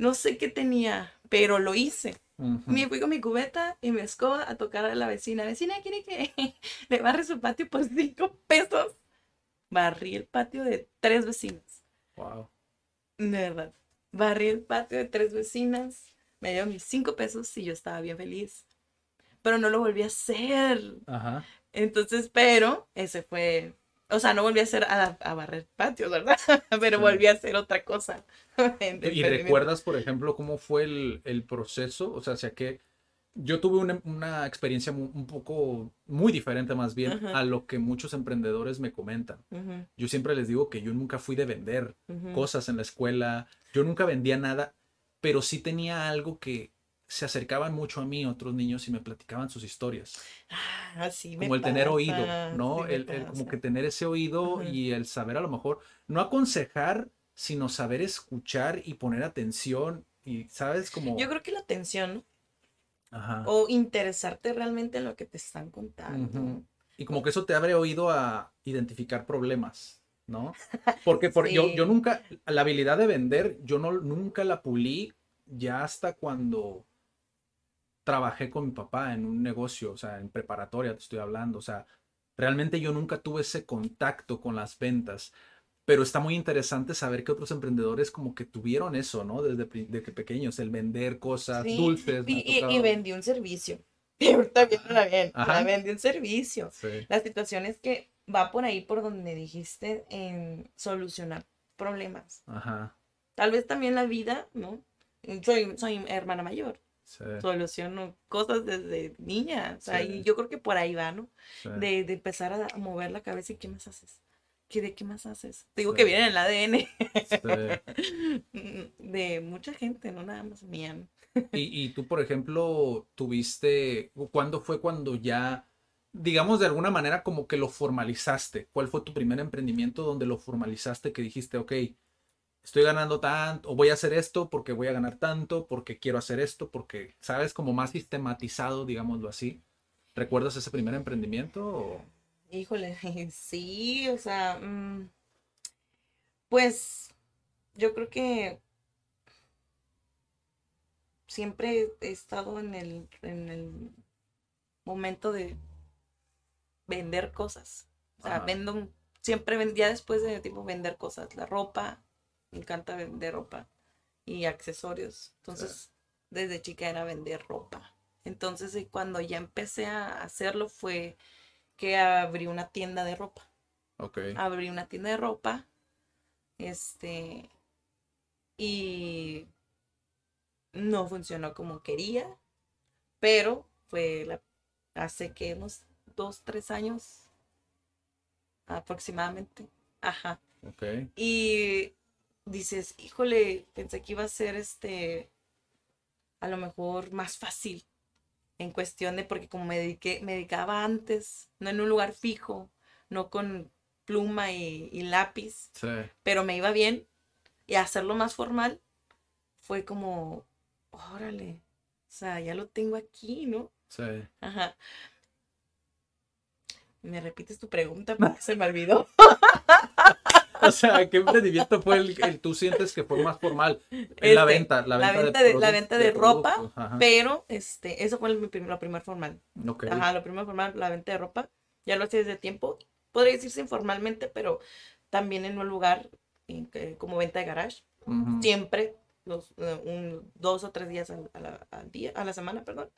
no sé qué tenía, pero lo hice. Me fui con mi cubeta y mi escoba a tocar a la vecina. Vecina, ¿quiere que le barre su patio por cinco pesos? Barrí el patio de tres vecinas. Wow. De verdad. Barrí el patio de tres vecinas. Me dio mis cinco pesos y yo estaba bien feliz. Pero no lo volví a hacer. Ajá. Entonces, pero ese fue. O sea, no volví a hacer a, a barrer patios, ¿verdad? Pero Sí. volví a hacer otra cosa. ¿Y recuerdas, por ejemplo, cómo fue el, el proceso? O sea, hacia que yo tuve una, una experiencia mu- un poco, muy diferente más bien a lo que muchos emprendedores me comentan. Yo siempre les digo que yo nunca fui de vender cosas en la escuela, yo nunca vendía nada, pero sí tenía algo que se acercaban mucho a mí otros niños y me platicaban sus historias. Ah, sí me Como el tener oído, ¿no? el, el como que tener ese oído y el saber a lo mejor, no aconsejar, sino saber escuchar y poner atención y, ¿sabes? Como... Yo creo que la atención. Ajá. O interesarte realmente en lo que te están contando. Y como que eso te abre oído a identificar problemas, ¿no? Porque por, yo, yo nunca, la habilidad de vender, yo no, nunca la pulí ya hasta cuando trabajé con mi papá en un negocio, o sea, en preparatoria te estoy hablando, o sea, realmente yo nunca tuve ese contacto con las ventas, pero está muy interesante saber que otros emprendedores como que tuvieron eso, ¿no? Desde pequeños, el vender cosas Sí, dulces. Y, y- y vendí un servicio. Y ahorita viéndola bien, Ajá. la vendí un servicio. Sí, La situación es que va por ahí por donde dijiste en solucionar problemas. ajá, Tal vez también la vida, ¿no? Soy, soy hermana mayor. Sí, Soluciono cosas desde niña. O sea, Sí. y yo creo que por ahí va, ¿no? sí. De, de empezar a mover la cabeza y ¿qué más haces? ¿Qué, ¿De qué más haces? Te digo que viene en el ADN de mucha gente, no nada más mía. ¿no? Y, y tú, por ejemplo, tuviste, ¿cuándo fue cuando ya, digamos, de alguna manera como que lo formalizaste? ¿Cuál fue tu primer emprendimiento donde lo formalizaste que dijiste, ok, estoy ganando tanto, o voy a hacer esto porque voy a ganar tanto, porque quiero hacer esto, porque, ¿sabes? Como más sistematizado, digámoslo así. ¿Recuerdas ese primer emprendimiento? o- Híjole, sí, o sea, mm, pues yo creo que siempre he estado en el, en el momento de vender cosas. O sea, Ajá. vendo, siempre vendía después de tipo vender cosas, la ropa, me encanta vender ropa y accesorios. Entonces, desde chica era vender ropa. Entonces, y cuando ya empecé a hacerlo fue que abrí una tienda de ropa. Ok, Abrí una tienda de ropa. Este. Y no funcionó como quería. Pero fue la, hace que unos dos, tres años aproximadamente. Ajá. ok, Y dices, híjole, pensé que iba a ser este, a lo mejor más fácil en cuestión de, porque como me dediqué, me dedicaba antes, no en un lugar fijo, no con pluma y, y lápiz, sí, pero me iba bien y hacerlo más formal fue como, órale, sea, ya lo tengo aquí, ¿no? Sí. Ajá. ¿Me repites tu pregunta? Porque se me olvidó. O sea, ¿qué emprendimiento fue el, el tú sientes que fue más formal? Es la Este, venta, la venta, venta de, la venta de, ropa, ajá. pero este, eso fue el, mi lo primer formal. Ok. Ajá, lo primero formal, la venta de ropa. Ya lo hacía desde tiempo. Podría decirse informalmente, pero también en un lugar en como venta de garage. Siempre, los, eh, un, dos o tres días al, a la, al día, a la semana, perdón.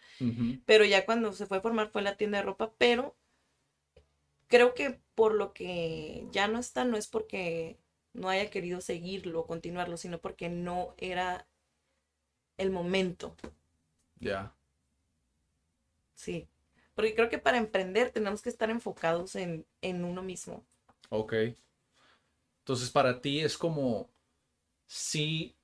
Pero ya cuando se fue a formar fue la tienda de ropa, pero creo que por lo que ya no está, no es porque no haya querido seguirlo, continuarlo, sino porque no era el momento, Ya. sí. Porque creo que para emprender tenemos que estar enfocados en, en uno mismo. Ok. Entonces, para ti es como sí.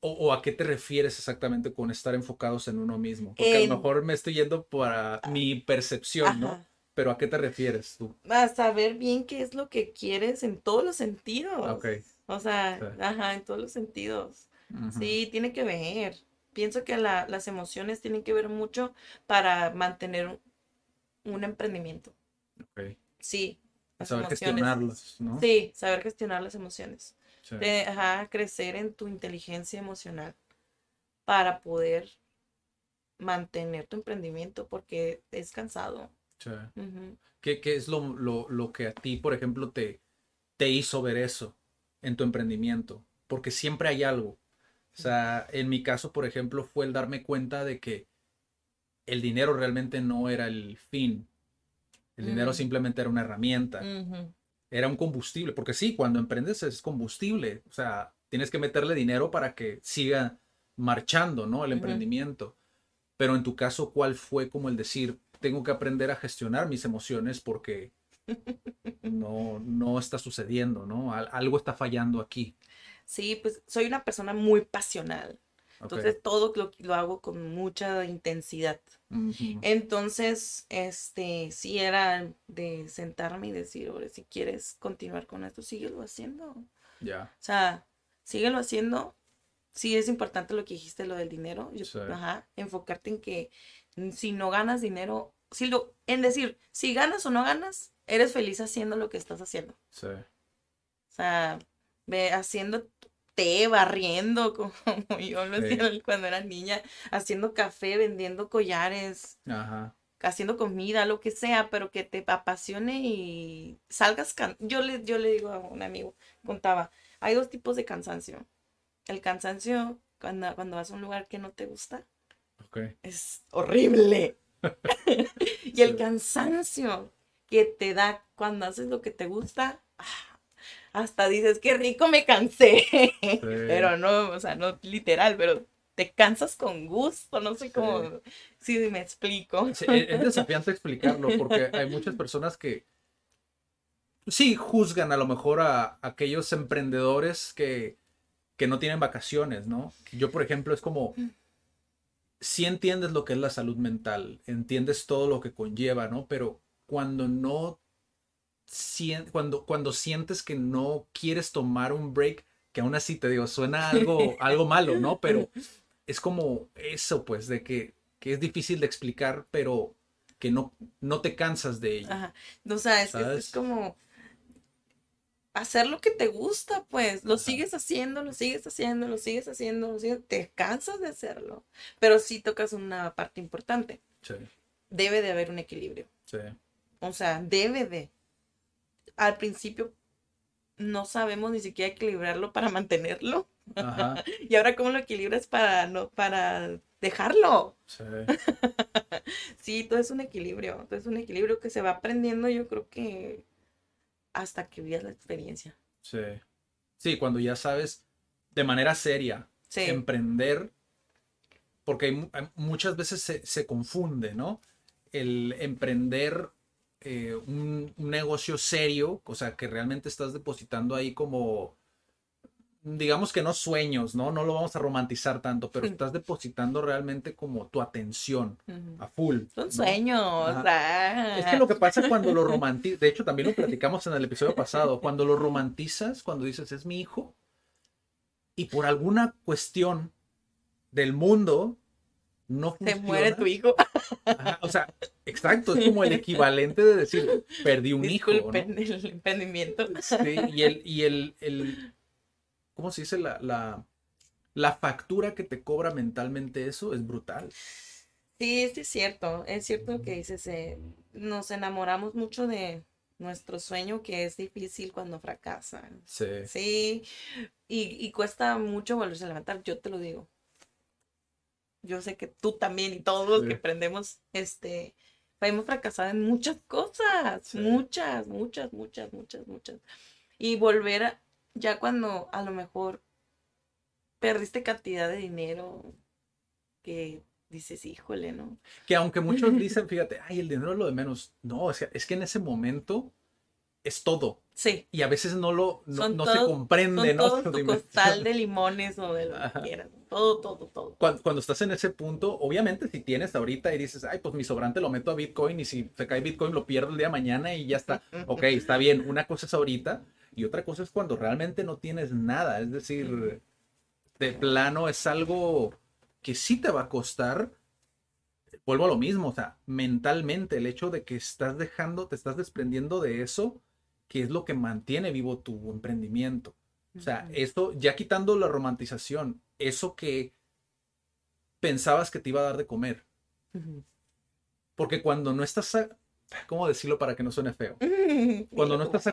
O, o a qué te refieres exactamente con estar enfocados en uno mismo? Porque a En- lo mejor me estoy yendo para mi percepción, ¿no? Ajá. Pero ¿a qué te refieres tú? A saber bien qué es lo que quieres en todos los sentidos. Ok. O sea, Sí. ajá, en todos los sentidos. Sí, tiene que ver. Pienso que la- las emociones tienen que ver mucho para mantener un, un emprendimiento. Ok. Sí, las Saber emociones. gestionarlos, ¿no? Sí, saber gestionar las emociones. Sí. De- ajá, crecer en tu inteligencia emocional para poder mantener tu emprendimiento porque es cansado. Sí. ¿Qué, qué es lo, lo- lo que a ti, por ejemplo, te, te hizo ver eso en tu emprendimiento? Porque siempre hay algo. O sea, en mi caso, por ejemplo, fue el darme cuenta de que el dinero realmente no era el fin. El dinero Mm. simplemente era una herramienta, era un combustible, porque sí, cuando emprendes es combustible, o sea, tienes que meterle dinero para que siga marchando, ¿no? El emprendimiento. Pero en tu caso, ¿cuál fue como el decir, tengo que aprender a gestionar mis emociones porque no, no está sucediendo, ¿no? Al- algo está fallando aquí. Sí, pues soy una persona muy pasional. Entonces todo lo, lo hago con mucha intensidad. Ujú. Entonces, este, sí era de sentarme y decir, ahora si quieres continuar con esto, síguelo haciendo. O Ya, sea, síguelo haciendo. Sí es importante lo que dijiste, lo del dinero. Yo- Sí. ajá, enfocarte en que si no ganas dinero, si lo, en decir, si ganas o no ganas, eres feliz haciendo lo que estás haciendo. sí. O sea, ve haciendo té, barriendo, como yo lo Sí. hacía cuando era niña, haciendo café, vendiendo collares, Ajá. haciendo comida, lo que sea, pero que te apasione y salgas can yo le yo le digo a un amigo, contaba, hay dos tipos de cansancio. El cansancio cuando, cuando vas a un lugar que no te gusta Es horrible. y el Sí. cansancio que te da cuando haces lo que te gusta, ah, hasta dices, qué rico me cansé. Pero no, o sea, no literal, pero te cansas con gusto, no sé cómo, si me explico. Sí, e- es desafiante explicarlo porque hay muchas personas que sí juzgan a lo mejor a, aquellos emprendedores que, que no tienen vacaciones, ¿no? Yo, por ejemplo, es como, sí entiendes lo que es la salud mental, entiendes todo lo que conlleva, ¿no? Pero cuando no, cuando, cuando sientes que no quieres tomar un break, que aún así te digo, suena algo, algo malo, ¿no? Pero es como eso, pues, de que, que es difícil de explicar, pero que no, no te cansas de ello. Ajá. O sea, es, es- ¿Sabes? es como hacer lo que te gusta, pues, lo sigues haciendo, lo sigues haciendo, lo sigues haciendo, lo sigues- te cansas de hacerlo, pero sí tocas una parte importante, Sí, debe de haber un equilibrio, sí, o sea, debe de. Al principio no sabemos ni siquiera equilibrarlo para mantenerlo, ajá, y ahora cómo lo equilibras para no, para dejarlo. sí, Sí, todo es un equilibrio, todo es un equilibrio que se va aprendiendo, yo creo que hasta que vivas la experiencia. sí. Sí, cuando ya sabes de manera seria Sí, emprender, porque hay mu- hay- muchas veces se, se confunde, ¿no? El emprender eh, un, un negocio serio, o sea, que realmente estás depositando ahí como, digamos que no sueños, ¿no? No lo vamos a romantizar tanto, pero estás depositando realmente como tu atención a full. son ah. Es que lo que pasa cuando lo romantizas, de hecho también lo platicamos en el episodio pasado, cuando lo romantizas, cuando dices es mi hijo, y por alguna cuestión del mundo no Se funciona. muere tu hijo. Ajá, o sea, exacto, es como el equivalente de decir, perdí un hijo, el emprendimiento. Sí, y el, y el, el ¿cómo se dice? La, la, la factura que te cobra mentalmente eso es brutal. Sí, es cierto. Es cierto que dices. eh, nos enamoramos mucho de nuestro sueño que es difícil cuando fracasan. Sí. Sí, y, y cuesta mucho volverse a levantar, yo te lo digo. Yo sé que tú también y todos los que Sí. emprendemos, este, hemos fracasado en muchas cosas, Sí. muchas, muchas, muchas, muchas, muchas. Y volver a, ya cuando a lo mejor perdiste cantidad de dinero que dices, híjole, ¿no? Que aunque muchos dicen, fíjate, ay, el dinero es lo de menos. No, o sea, es que en ese momento es todo. Sí. Y a veces no lo, no, no todo- se comprende, Son ¿no? todo tu costal de limones o de lo que Ajá. quieras. Todo, todo, todo. Cuando, cuando estás en ese punto, obviamente si tienes ahorita y dices, ay, pues mi sobrante lo meto a Bitcoin y si se cae Bitcoin lo pierdo el día de mañana y ya está. Ok, está bien. Una cosa es ahorita y otra cosa es cuando realmente no tienes nada. Es decir, de plano es algo que sí te va a costar. Vuelvo a lo mismo, o sea, mentalmente el hecho de que estás dejando, te estás desprendiendo de eso, que es lo que mantiene vivo tu emprendimiento. O sea, esto, ya quitando la romantización, eso que pensabas que te iba a dar de comer. Porque cuando no estás, a- ¿cómo decirlo para que no suene feo? Cuando no estás, a-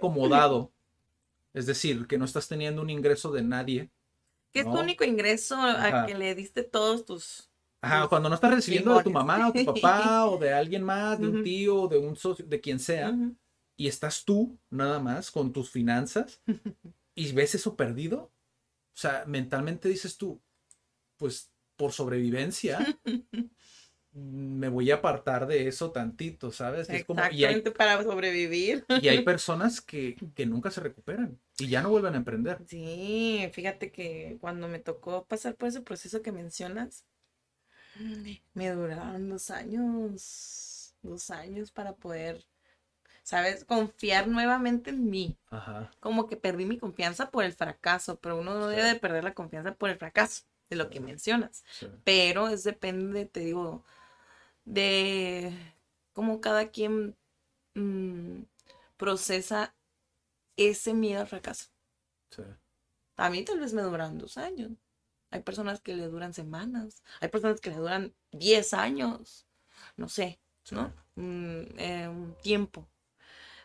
acomodado. Es decir, que no estás teniendo un ingreso de nadie. Que es tu único ingreso Ajá. a que le diste todos tus. Ajá, tus cuando no estás recibiendo de tu limones. mamá o tu papá o de alguien más, de un tío, de un socio, de quien sea, y estás tú nada más con tus finanzas y ves eso perdido, o sea, mentalmente dices tú, pues por sobrevivencia me voy a apartar de eso tantito, ¿sabes? Es como, y, hay, para sobrevivir. y hay personas que, que nunca se recuperan y ya no vuelven a emprender. Sí, fíjate que cuando me tocó pasar por ese proceso que mencionas, me duraron dos años, dos años para poder, ¿sabes? Confiar nuevamente en mí. Ajá, Como que perdí mi confianza por el fracaso, pero uno no Sí. debe de perder la confianza por el fracaso, de lo que mencionas. sí, Pero es depende, te digo, de cómo cada quien mm, procesa ese miedo al fracaso. sí. A mí tal vez me duran dos años. Hay personas que le duran semanas. Hay personas que le duran 10 años. No sé, Sí. ¿no? Mm, eh, un tiempo.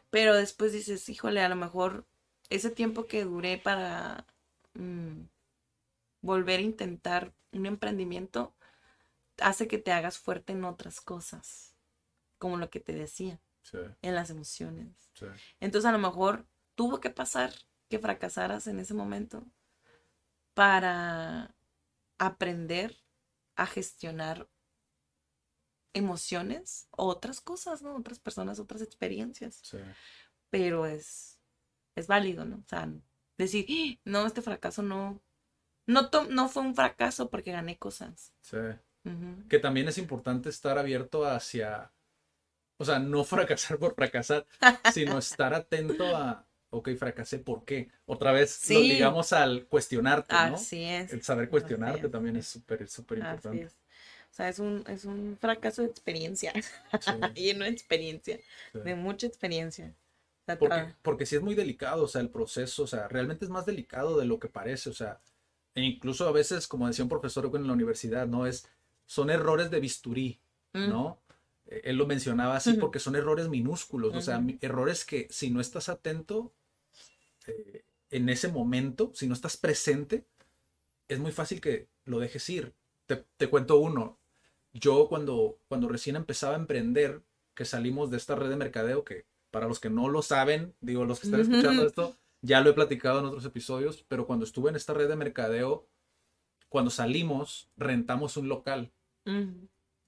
Pero después dices, híjole, a lo mejor ese tiempo que duré para mm, volver a intentar un emprendimiento hace que te hagas fuerte en otras cosas. Como lo que te decía, sí, en las emociones. sí. Entonces a lo mejor tuvo que pasar que fracasaras en ese momento para aprender a gestionar emociones o otras cosas, ¿no? Otras personas, otras experiencias. sí. Pero es, es válido, ¿no? O sea, decir, "Ah, no, este fracaso no, no, no fue un fracaso porque gané cosas. sí. Que también es importante estar abierto hacia, o sea, no fracasar por fracasar, sino estar atento a, ok, fracasé, ¿por qué? Otra vez lo Sí. ligamos al cuestionarte, ¿no? Así es. El saber cuestionarte también es súper, súper importante. es. O sea, es un, es un fracaso de experiencia. Sí, Lleno de experiencia. sí. De mucha experiencia. Porque, porque sí es muy delicado, o sea, el proceso, o sea, realmente es más delicado de lo que parece, o sea, e incluso a veces, como decía un profesor en la universidad, ¿no? Es, son errores de bisturí, Mm. ¿no? Eh, Él lo mencionaba así porque son errores minúsculos, o sea, errores que si no estás atento eh, en ese momento, si no estás presente, es muy fácil que lo dejes ir. Te, te cuento uno. Yo cuando, cuando recién empezaba a emprender, que salimos de esta red de mercadeo, que para los que no lo saben, digo, los que están escuchando esto, ya lo he platicado en otros episodios, pero cuando estuve en esta red de mercadeo, cuando salimos, rentamos un local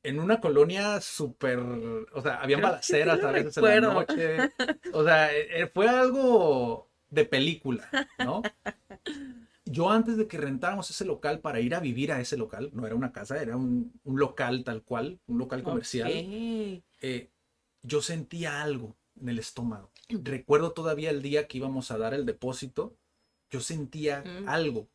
en una colonia súper, o sea, sí balaceras a veces en la noche, o sea, eh, eh, fue algo de película, ¿no? Yo antes de que rentáramos ese local para ir a vivir a ese local, no era una casa, era un, un local tal cual, un local comercial, eh, yo sentía algo en el estómago. Recuerdo todavía el día que íbamos a dar el depósito, yo sentía Mm. algo.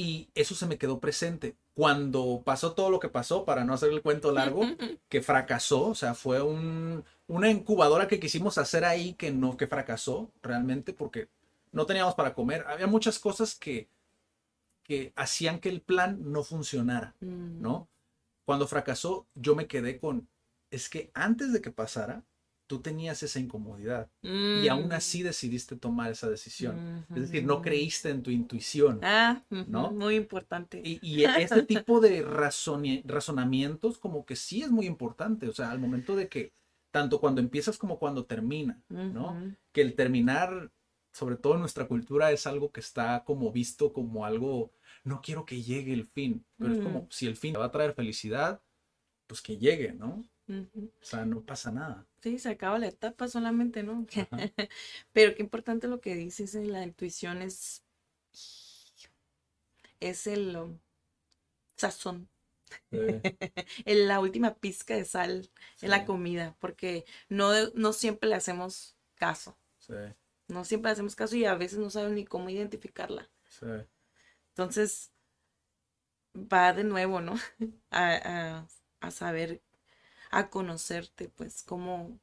Y eso se me quedó presente. Cuando pasó todo lo que pasó, para no hacer el cuento largo, que fracasó, o sea, fue un, una incubadora que quisimos hacer ahí que no, que fracasó realmente porque no teníamos para comer. Había muchas cosas que, que hacían que el plan no funcionara. Mm. ¿no? Cuando fracasó, yo me quedé con, es que antes de que pasara, tú tenías esa incomodidad y aún Mm. así decidiste tomar esa decisión. Ujú. Es decir, no creíste en tu intuición. Ah, ¿no? muy importante. Y, y este tipo de razonamientos como que sí es muy importante, o sea, al momento de que, tanto cuando empiezas como cuando termina, ¿no? Ujú. Que el terminar, sobre todo en nuestra cultura, es algo que está como visto como algo, no quiero que llegue el fin, pero es Mm. como si el fin te va a traer felicidad, pues que llegue, ¿no? O sea, no pasa nada. Sí, se acaba la etapa solamente, ¿no? Pero qué importante lo que dices, eh, la intuición es, es el um, sazón, Eh, el- la última pizca de sal en la comida, porque no, no siempre le hacemos caso, sí, no siempre le hacemos caso y a veces no saben ni cómo identificarla. sí. Entonces, va de nuevo, ¿no? A, a- a saber, a conocerte, pues, cómo,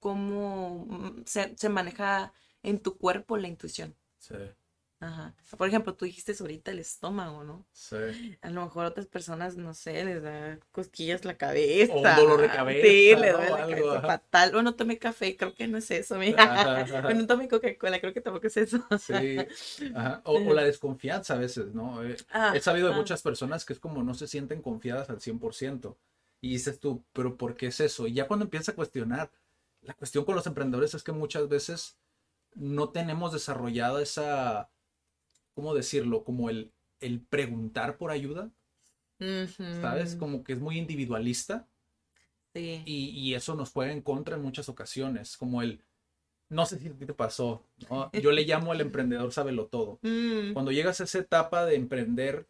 cómo mm, se, se maneja en tu cuerpo la intuición. sí, Ajá. Por ejemplo, tú dijiste ahorita el estómago, ¿no? sí. A lo mejor a otras personas, no sé, les da cosquillas la cabeza. O un dolor de cabeza, Sí, le duele la Algo, cabeza ajá. fatal. O no tomé café, creo que no es eso, mira. O no tomé Coca-Cola, creo que tampoco es eso. Sí, ajá. O, o la desconfianza a veces, ¿no? Eh, Ah, He sabido de muchas personas que es como no se sienten confiadas al 100%. Y dices tú, pero ¿por qué es eso? Y ya cuando empiezas a cuestionar, la cuestión con los emprendedores es que muchas veces no tenemos desarrollada esa, ¿cómo decirlo? Como el, el preguntar por ayuda, ¿sabes? Como que es muy individualista Sí. y, y eso nos juega en contra en muchas ocasiones, como el, no sé si a ti te pasó, ¿no? Yo le llamo el emprendedor sábelo todo. Mm, Cuando llegas a esa etapa de emprender,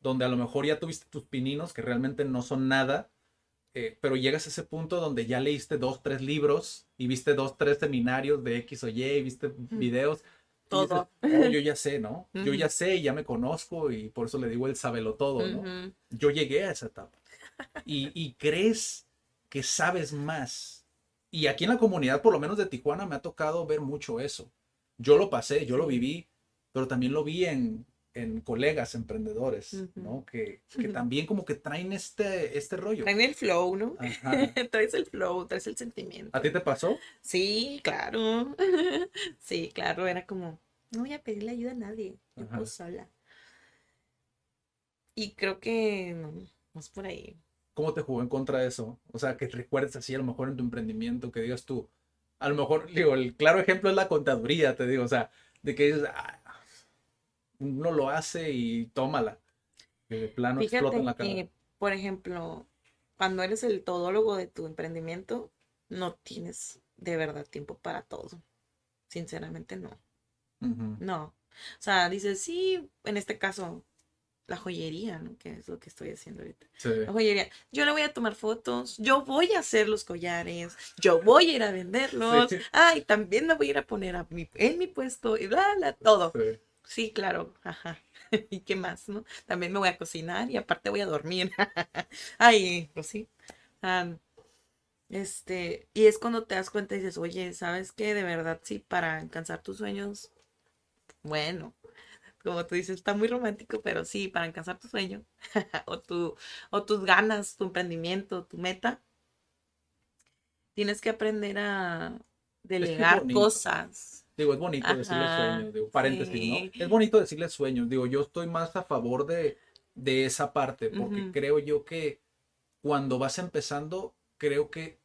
donde a lo mejor ya tuviste tus pininos, que realmente no son nada, eh, pero llegas a ese punto donde ya leíste dos, tres libros y viste dos, tres seminarios de X o Y, y viste videos. Todo. dices, "Oh, yo ya sé, ¿no? Yo ya sé y ya me conozco y por eso le digo el sabelo todo, ¿no? Yo llegué a esa etapa. Y, y crees que sabes más. Y aquí en la comunidad, por lo menos de Tijuana, me ha tocado ver mucho eso. Yo lo pasé, yo lo viví, pero también lo vi en, en colegas emprendedores. ¿no? Que, que también como que traen este, este rollo. Traen el flow, ¿no? Traes el flow, traes el sentimiento. ¿A ti te pasó? Sí, claro. Sí, claro, era como, no voy a pedirle ayuda a nadie, yo puedo sola. Y creo que es por ahí. ¿Cómo te jugó en contra de eso? O sea, que recuerdes así a lo mejor en tu emprendimiento, que digas tú, a lo mejor, digo, el claro ejemplo es la contaduría, te digo, o sea, de que dices, "Ah, uno lo hace y tómala. Que de plano explota en la cara. que, por ejemplo, cuando eres el todólogo de tu emprendimiento, no tienes de verdad tiempo para todo. Sinceramente no. No. O sea, dices, sí, en este caso, la joyería, ¿no? Que es lo que estoy haciendo ahorita. Sí. La joyería. Yo le voy a tomar fotos, yo voy a hacer los collares, yo voy a ir a venderlos. Sí. Ay, también me voy a ir a poner a mi- en mi puesto y bla, bla, todo. Sí. Sí, claro, ajá. ¿Y qué más, no? También me voy a cocinar y aparte voy a dormir. Ay, pues sí. Ah, Este, y es cuando te das cuenta y dices, oye, ¿sabes qué? De verdad, sí, para alcanzar tus sueños, bueno, como tú dices, está muy romántico, pero sí, para alcanzar tu sueño, o, tu, o tus ganas, tu emprendimiento, tu meta, tienes que aprender a delegar cosas. Digo, es bonito decirle sueños, digo, paréntesis, ¿no? Es bonito decirle sueños, digo, yo estoy más a favor de, de esa parte, porque creo yo que cuando vas empezando, creo que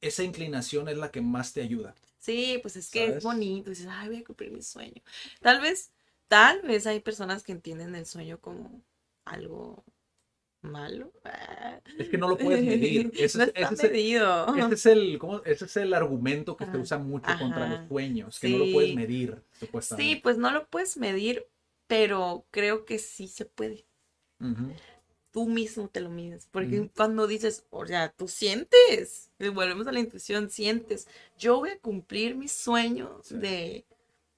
esa inclinación es la que más te ayuda. Sí, pues es que es bonito, dices, ay, voy a cumplir mi sueño. Tal vez, tal vez hay personas que entienden el sueño como algo malo. Es que no lo puedes medir. Ese, no está ese, medido. Ese es el, ¿cómo? ese es el argumento que se usa mucho contra los sueños, que no lo puedes medir, supuestamente. Sí, pues no lo puedes medir, pero creo que sí se puede. Tú mismo te lo mides, porque cuando dices, o sea, tú sientes, volvemos a la intuición, sientes, yo voy a cumplir mis sueños de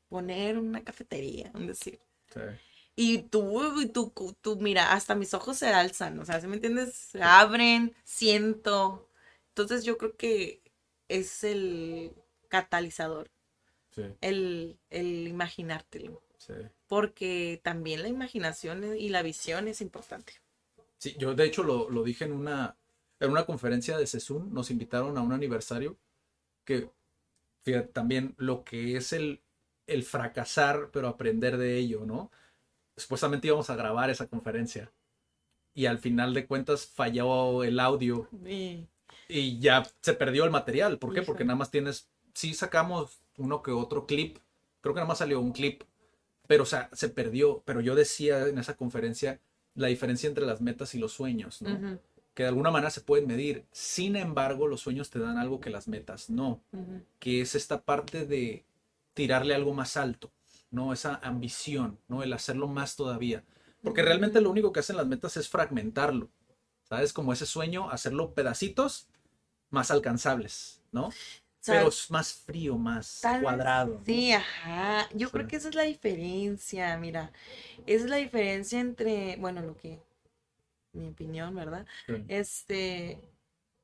poner una cafetería, es decir. Sí. Y tú, y tú, tú, mira, hasta mis ojos se alzan, o sea, ¿sí me entiendes? Se abren, siento. Entonces yo creo que es el catalizador. Sí. El, el imaginártelo. Sí. Porque también la imaginación y la visión es importante. Sí, yo de hecho lo, lo dije en una, en una conferencia de CESUN, nos invitaron a un aniversario que, fíjate, también lo que es el, el fracasar, pero aprender de ello, ¿no? Supuestamente íbamos a grabar esa conferencia y al final de cuentas falló el audio y ya se perdió el material. ¿Por qué? Porque nada más tienes, sí sacamos uno que otro clip, creo que nada más salió un clip, pero o sea, se perdió. Pero yo decía en esa conferencia la diferencia entre las metas y los sueños, ¿no? Que de alguna manera se pueden medir. Sin embargo, los sueños te dan algo que las metas no, que es esta parte de tirarle algo más alto. ¿No? Esa ambición, ¿no? El hacerlo más todavía. Porque realmente lo único que hacen las metas es fragmentarlo, ¿sabes? Como ese sueño, hacerlo pedacitos más alcanzables, ¿no? Pero es más frío, más cuadrado. Sí, ajá. Yo creo que esa es la diferencia, mira. Esa es la diferencia entre, bueno, lo que, mi opinión, ¿verdad? Este,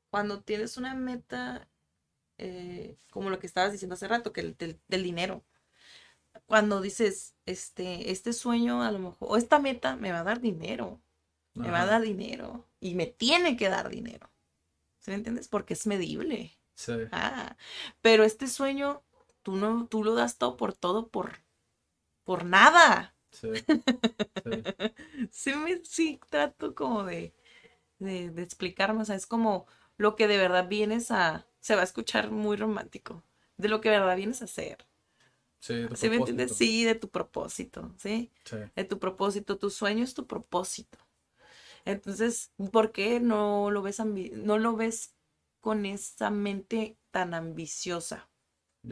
cuando tienes una meta, eh, como lo que estabas diciendo hace rato, que el, del dinero cuando dices, este, este sueño a lo mejor, o esta meta me va a dar dinero, me va a dar dinero y me tiene que dar dinero. ¿Sí me entiendes? Porque es medible. Sí. Ah, pero este sueño, tú no, tú lo das todo por todo, por, por nada. Sí. Sí. sí, trato como de, de, de explicarme, o sea, es como lo que de verdad vienes a, se va a escuchar muy romántico, de lo que de verdad vienes a hacer. Sí, me entiendes? Sí, de tu propósito, ¿sí? ¿sí? De tu propósito, tu sueño es tu propósito. Entonces, ¿por qué no lo ves, no lo ves con esa mente tan ambiciosa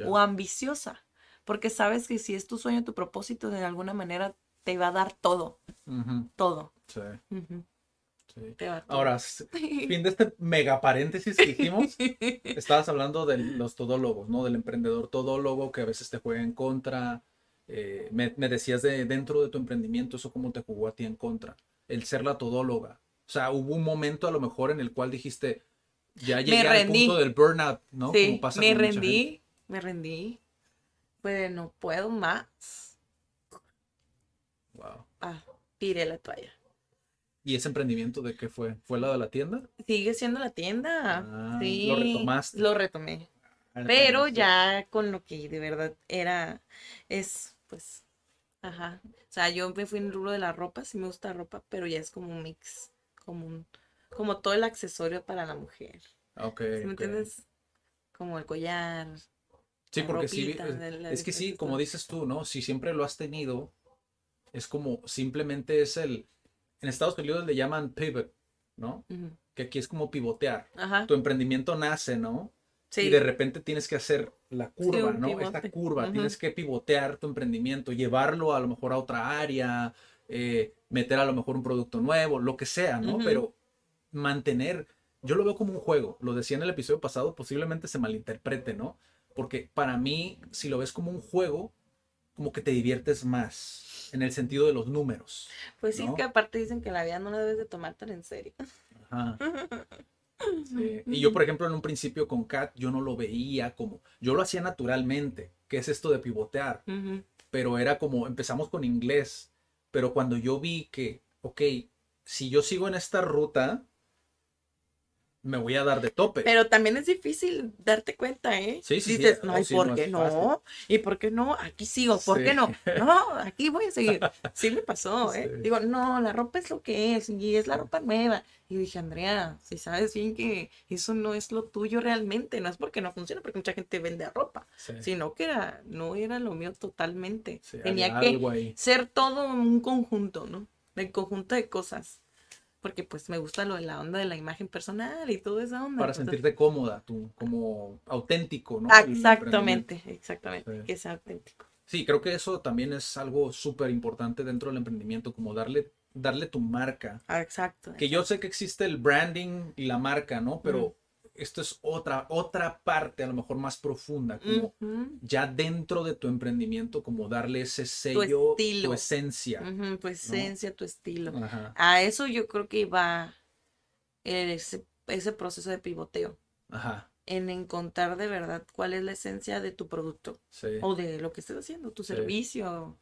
o ambiciosa? Porque sabes que si es tu sueño, tu propósito, de alguna manera te va a dar todo. Todo. Sí. Ahora, fin de este mega paréntesis que hicimos, estabas hablando de los todólogos, ¿no? Del emprendedor todólogo que a veces te juega en contra. Eh, me, decías de dentro de tu emprendimiento, eso cómo te jugó a ti en contra. El ser la todóloga. O sea, hubo un momento a lo mejor en el cual dijiste, ya llegué al punto del burnout, ¿no? Sí, me rendí, me rendí. Pues no puedo más. Wow. Ah, tiré la toalla. ¿Y ese emprendimiento de qué fue? ¿Fue la de la tienda? Sigue siendo la tienda. Ah, sí. Lo retomaste. Lo retomé. Ah, Pero ya con lo que de verdad era, es pues, ajá. O sea, yo me fui en el rubro de la ropa, sí me gusta la ropa, pero ya es como un mix, como un, como todo el accesorio para la mujer. Ok. ¿Sí ¿Me entiendes? Como el collar. Sí, porque sí, es que sí, como dices tú, ¿no? Si siempre lo has tenido, es como simplemente es el en Estados Unidos le llaman pivot, ¿no? Que aquí es como pivotear. Tu emprendimiento nace, ¿no? Sí. Y de repente tienes que hacer la curva, ¿no? Esta curva, tienes que pivotear tu emprendimiento, llevarlo a lo mejor a otra área, eh, meter a lo mejor un producto nuevo, lo que sea, ¿no? Pero mantener, yo lo veo como un juego, lo decía en el episodio pasado, posiblemente se malinterprete, ¿no? Porque para mí, si lo ves como un juego, como que te diviertes más en el sentido de los números. Pues sí, que aparte dicen que la vida no la debes de tomar tan en serio. Ajá. Sí. Y yo, por ejemplo, en un principio con Kat, yo no lo veía como, yo lo hacía naturalmente, que es esto de pivotear, Ujú. pero era como, empezamos con inglés, pero cuando yo vi que, ok, si yo sigo en esta ruta, me voy a dar de tope. Pero también es difícil darte cuenta, ¿eh? Sí, sí, sí. Dices, No, no, ¿y sí, por no qué no? ¿Y por qué no? Aquí sigo, ¿por Sí. qué no? No, aquí voy a seguir. Sí me pasó, ¿eh? Sí. Digo, no, la ropa es lo que es y es la ropa nueva. Y dije, Andrea, si sabes bien que eso no es lo tuyo realmente, no es porque no funciona, porque mucha gente vende ropa, Sí, sino que era, no era lo mío totalmente. sí, Tenía que ser todo un conjunto, ¿no? El conjunto de cosas. Porque pues me gusta lo de la onda de la imagen personal y toda esa onda. Para entonces- sentirte cómoda, tú, como auténtico, ¿no? Exactamente, exactamente, Sí. que sea auténtico. Sí, creo que eso también es algo súper importante dentro del emprendimiento, como darle, darle tu marca. Ah, exacto. Que yo sé que existe el branding y la marca, ¿no? Pero esto es otra, otra parte, a lo mejor más profunda, como ya dentro de tu emprendimiento, como darle ese sello, tu, esencia. tu esencia, tu estilo. Ajá, A eso yo creo que va ese, ese proceso de pivoteo, ajá, en encontrar de verdad cuál es la esencia de tu producto sí. o de lo que estés haciendo, tu Sí. servicio.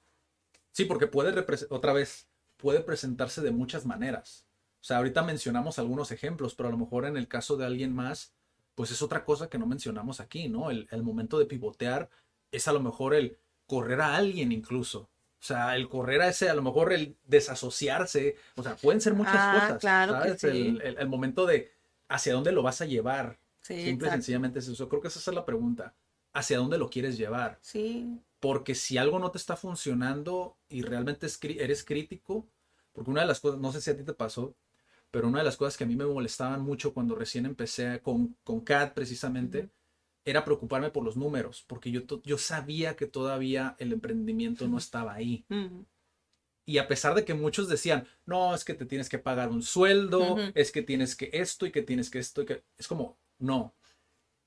Sí, porque puede, otra vez, puede presentarse de muchas maneras. O sea, ahorita mencionamos algunos ejemplos, pero a lo mejor en el caso de alguien más, pues es otra cosa que no mencionamos aquí, ¿no? El, el momento de pivotear es a lo mejor el correr a alguien incluso. O sea, el correr a ese, a lo mejor el desasociarse. O sea, pueden ser muchas Ah, cosas. claro que ¿sabes? sí. El, el- el momento de hacia dónde lo vas a llevar. Sí, Simple y sencillamente es eso. Creo que esa es la pregunta. ¿Hacia dónde lo quieres llevar? Sí, Porque si algo no te está funcionando y realmente eres crítico, porque una de las cosas, no sé si a ti te pasó, pero una de las cosas que a mí me molestaban mucho cuando recién empecé con, con CAD precisamente, era preocuparme por los números, porque yo, yo sabía que todavía el emprendimiento no estaba ahí. Y a pesar de que muchos decían, no, es que te tienes que pagar un sueldo, es que tienes que esto y que tienes que esto, y que... es como, no.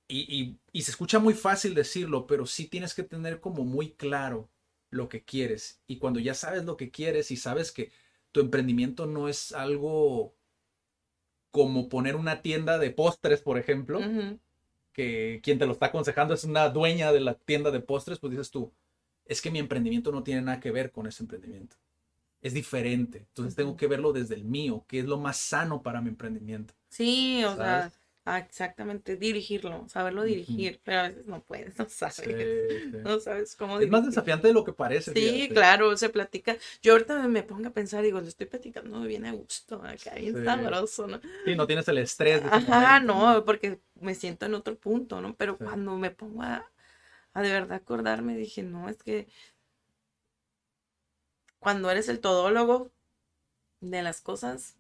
Y, y- y se escucha muy fácil decirlo, pero sí tienes que tener como muy claro lo que quieres. Y cuando ya sabes lo que quieres y sabes que tu emprendimiento no es algo como poner una tienda de postres, por ejemplo, que quien te lo está aconsejando es una dueña de la tienda de postres, pues dices tú, es que mi emprendimiento no tiene nada que ver con ese emprendimiento. Es diferente. Entonces tengo que verlo desde el mío, que es lo más sano para mi emprendimiento. Sí, o sea, ¿Sabes? ah, exactamente, dirigirlo, saberlo dirigir, pero a veces no puedes, no sabes, Sí, sí. no sabes cómo Es más desafiante de lo que parece. Sí, fíjate. claro, se platica. Yo ahorita me pongo a pensar, digo, le estoy platicando bien a gusto, acá bien Sí. sabroso, ¿no? Sí, no tienes el estrés. de Ajá, no, porque me siento en otro punto, ¿no? Pero cuando me pongo a, a de verdad acordarme, dije, no, es que cuando eres el todólogo de las cosas,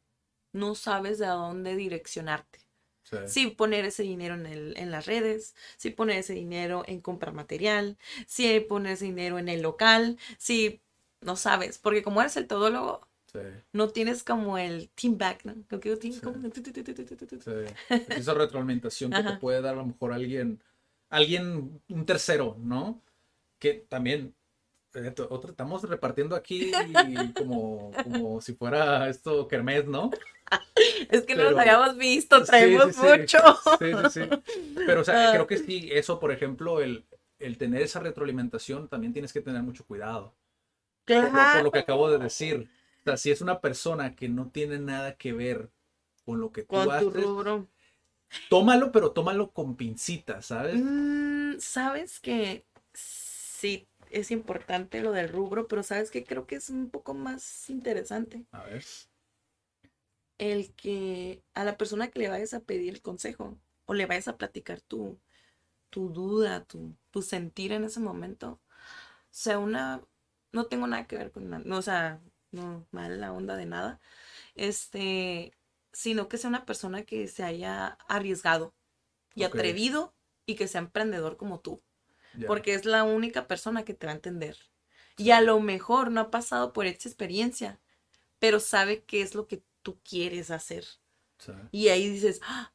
no sabes de a dónde direccionarte. Sí. Si poner ese dinero en, el, en las redes, si poner ese dinero en comprar material, si poner ese dinero en el local, si no sabes, porque como eres el todólogo, Sí, no tienes como el team back, ¿no? Team- Sí. como- sí. Esa retroalimentación que te puede dar a lo mejor alguien, alguien, un tercero, ¿no? Que también, otra, estamos repartiendo aquí como, como si fuera esto kermés, ¿no? Es que no Pero- los habíamos visto, traemos sí, sí. mucho. Sí, sí, sí. Pero, o sea, Ah. creo que sí, eso, por ejemplo, el, el tener esa retroalimentación, también tienes que tener mucho cuidado. Por lo, por lo que acabo de decir. O sea, si es una persona que no tiene nada que ver con lo que tú Con tu haces, rubro. tómalo, pero tómalo con pincitas, ¿sabes? Mm, sabes que sí es importante lo del rubro, pero sabes que creo que es un poco más interesante. A ver. el que a la persona que le vayas a pedir el consejo o le vayas a platicar tu, tu duda, tu, tu sentir en ese momento, sea una, no tengo nada que ver con nada, no, o sea, no mal la onda de nada, este, sino que sea una persona que se haya arriesgado y atrevido y que sea emprendedor como tú, porque es la única persona que te va a entender. Y a lo mejor no ha pasado por esa experiencia, pero sabe qué es lo que tú quieres hacer. Sea, Y ahí dices, "Ah,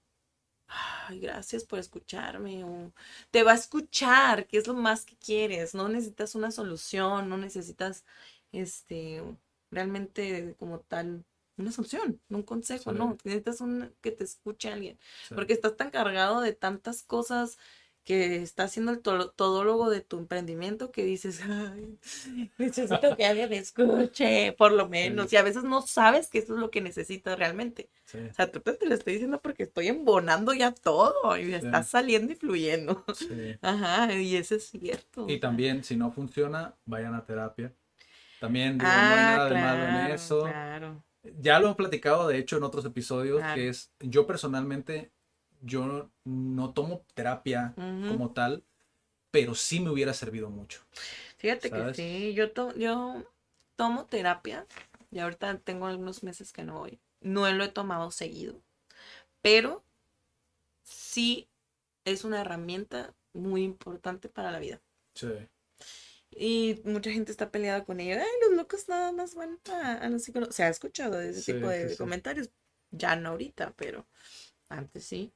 ay, gracias por escucharme. O te va a escuchar, que es lo más que quieres. No necesitas una solución, no necesitas, este, realmente como tal, una solución, no un consejo, Sí. no, necesitas un, que te escuche alguien, Sí. porque estás tan cargado de tantas cosas que está haciendo el to- todólogo de tu emprendimiento que dices, Ay, necesito que alguien me escuche, por lo menos, y a veces no sabes que eso es lo que necesitas realmente. Sí. O sea, tú te lo estoy diciendo porque estoy embonando ya todo y Sí. está saliendo y fluyendo. Sí. Ajá, y eso es cierto. Y también, si no funciona, vayan a terapia. También digo, no hay Ah, nada de malo en eso. claro. Ya lo he platicado, de hecho, en otros episodios, Claro. que es, yo personalmente, yo no, no tomo terapia como tal, pero sí me hubiera servido mucho. Fíjate ¿sabes? que sí, yo, to- yo tomo terapia y ahorita tengo algunos meses que no voy. No lo he tomado seguido, pero sí es una herramienta muy importante para la vida. Sí. Y mucha gente está peleada con ella. Ay, los locos nada más van a, a los psicólogos. Se ha escuchado ese Sí, tipo de sí. comentarios. Ya no ahorita, pero antes sí.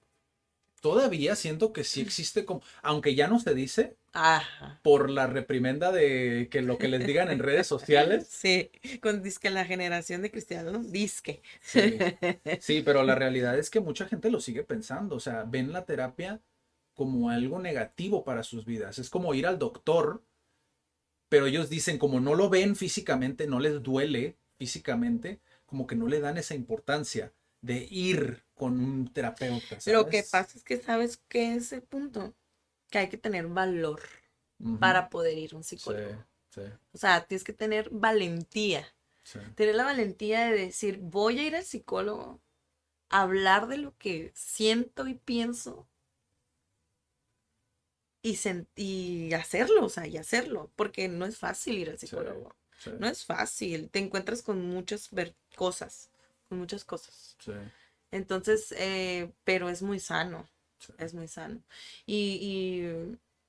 Todavía siento que sí existe como, aunque ya no se dice, Ajá. por la reprimenda de que lo que les digan en redes sociales. Sí, con disque la generación de cristianos, disque. Sí. Sí, pero la realidad es que mucha gente lo sigue pensando, o sea, ven la terapia como algo negativo para sus vidas. Es como ir al doctor, pero ellos dicen, como no lo ven físicamente, no les duele físicamente, como que no le dan esa importancia de ir con un terapeuta. Lo que ¿sabes? pasa es que sabes qué es el punto, que hay que tener valor para poder ir a un Sí, psicólogo. sí, O sea, tienes que tener valentía, sí. tener la valentía de decir, voy a ir al psicólogo, hablar de lo que siento y pienso y, y hacerlo, o sea, y hacerlo, porque no es fácil ir al psicólogo. sí, No es fácil, te encuentras con muchas cosas, con muchas cosas. sí, Entonces, eh, pero es muy sano, sí. es muy sano. Y,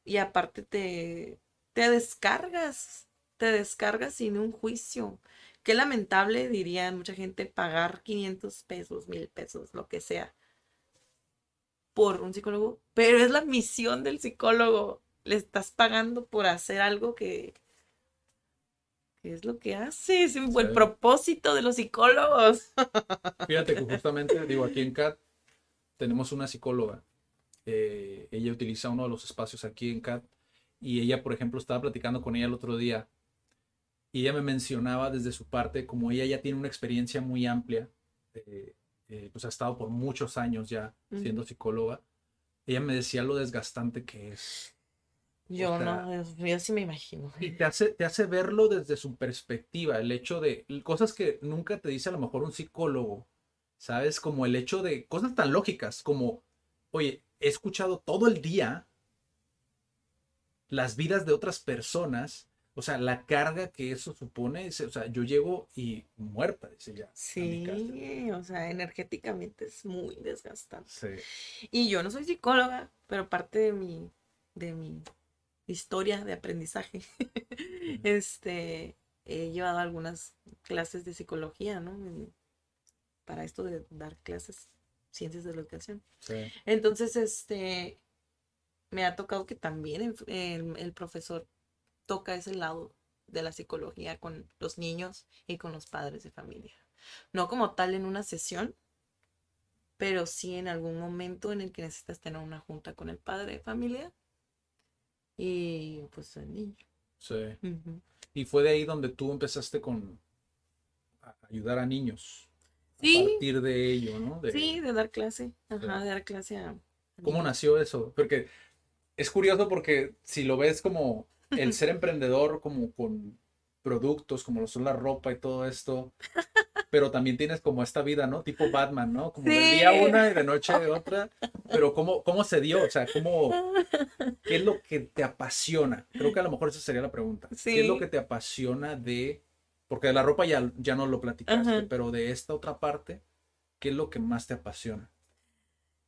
y, y aparte te, te descargas, te descargas sin un juicio. Qué lamentable, diría mucha gente, pagar 500 pesos, mil pesos, lo que sea, por un psicólogo, pero es la misión del psicólogo. Le estás pagando por hacer algo que, que es lo que hace, es el propósito de los psicólogos. Fíjate que justamente, digo, aquí en CAT tenemos una psicóloga. eh, ella utiliza uno de los espacios aquí en CAT y ella, por ejemplo, estaba platicando con ella el otro día y ella me mencionaba desde su parte, como ella ya tiene una experiencia muy amplia, eh, eh, pues ha estado por muchos años ya siendo psicóloga, ella me decía lo desgastante que es. Yo O sea, no, yo, sí me imagino. Y te hace, te hace verlo desde su perspectiva, el hecho de cosas que nunca te dice a lo mejor un psicólogo, ¿sabes? Como el hecho de cosas tan lógicas como, oye, he escuchado todo el día las vidas de otras personas, o sea, la carga que eso supone, dice, o sea, yo llego y muerta, dice ya. Sí, o sea, energéticamente es muy desgastante. Sí, Y yo no soy psicóloga, pero parte de mi, de mi historia de aprendizaje, este, he llevado algunas clases de psicología, ¿no? Para esto de dar clases, ciencias de la educación. sí, Entonces, este, me ha tocado que también el, el- el profesor toca ese lado de la psicología con los niños y con los padres de familia. No como tal en una sesión, pero sí en algún momento en el que necesitas tener una junta con el padre de familia y pues el niño. sí. Y fue de ahí donde tú empezaste con a ayudar a niños. Sí. A partir de ello, ¿no? De- Sí, de dar clase, ajá, de dar clase a... ¿Cómo nació eso? Porque es curioso porque si lo ves como el ser emprendedor, como con productos, como lo son la ropa y todo esto, pero también tienes como esta vida, ¿no? Tipo Batman, ¿no? Como de Sí. día una y de noche otra. Pero ¿cómo, cómo se dio? O sea, ¿cómo, ¿qué es lo que te apasiona? Creo que a lo mejor esa sería la pregunta. ¿Qué es lo que te apasiona de... Porque de la ropa ya, ya no lo platicaste, Ajá. pero de esta otra parte, ¿qué es lo que más te apasiona?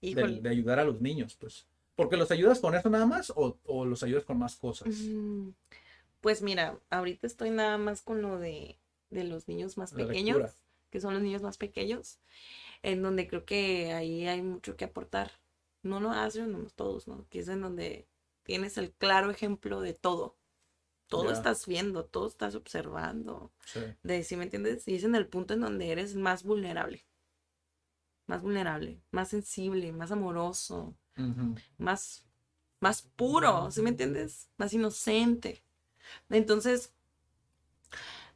de, de ayudar a los niños, pues. ¿Porque los ayudas con eso nada más o, o los ayudas con más cosas? Mm, Pues mira, ahorita estoy nada más con lo de, de los niños más La pequeños, lectura. Que son los niños más pequeños, en donde creo que ahí hay mucho que aportar. No lo hacen no todos, ¿no? Que es en donde tienes el claro ejemplo de todo. todo estás viendo, todo estás observando. Sí. De, si me entiendes? Y es en el punto en donde eres más vulnerable. Más vulnerable, más sensible, más amoroso, más, más puro, ¿sí me entiendes? Más inocente. Entonces,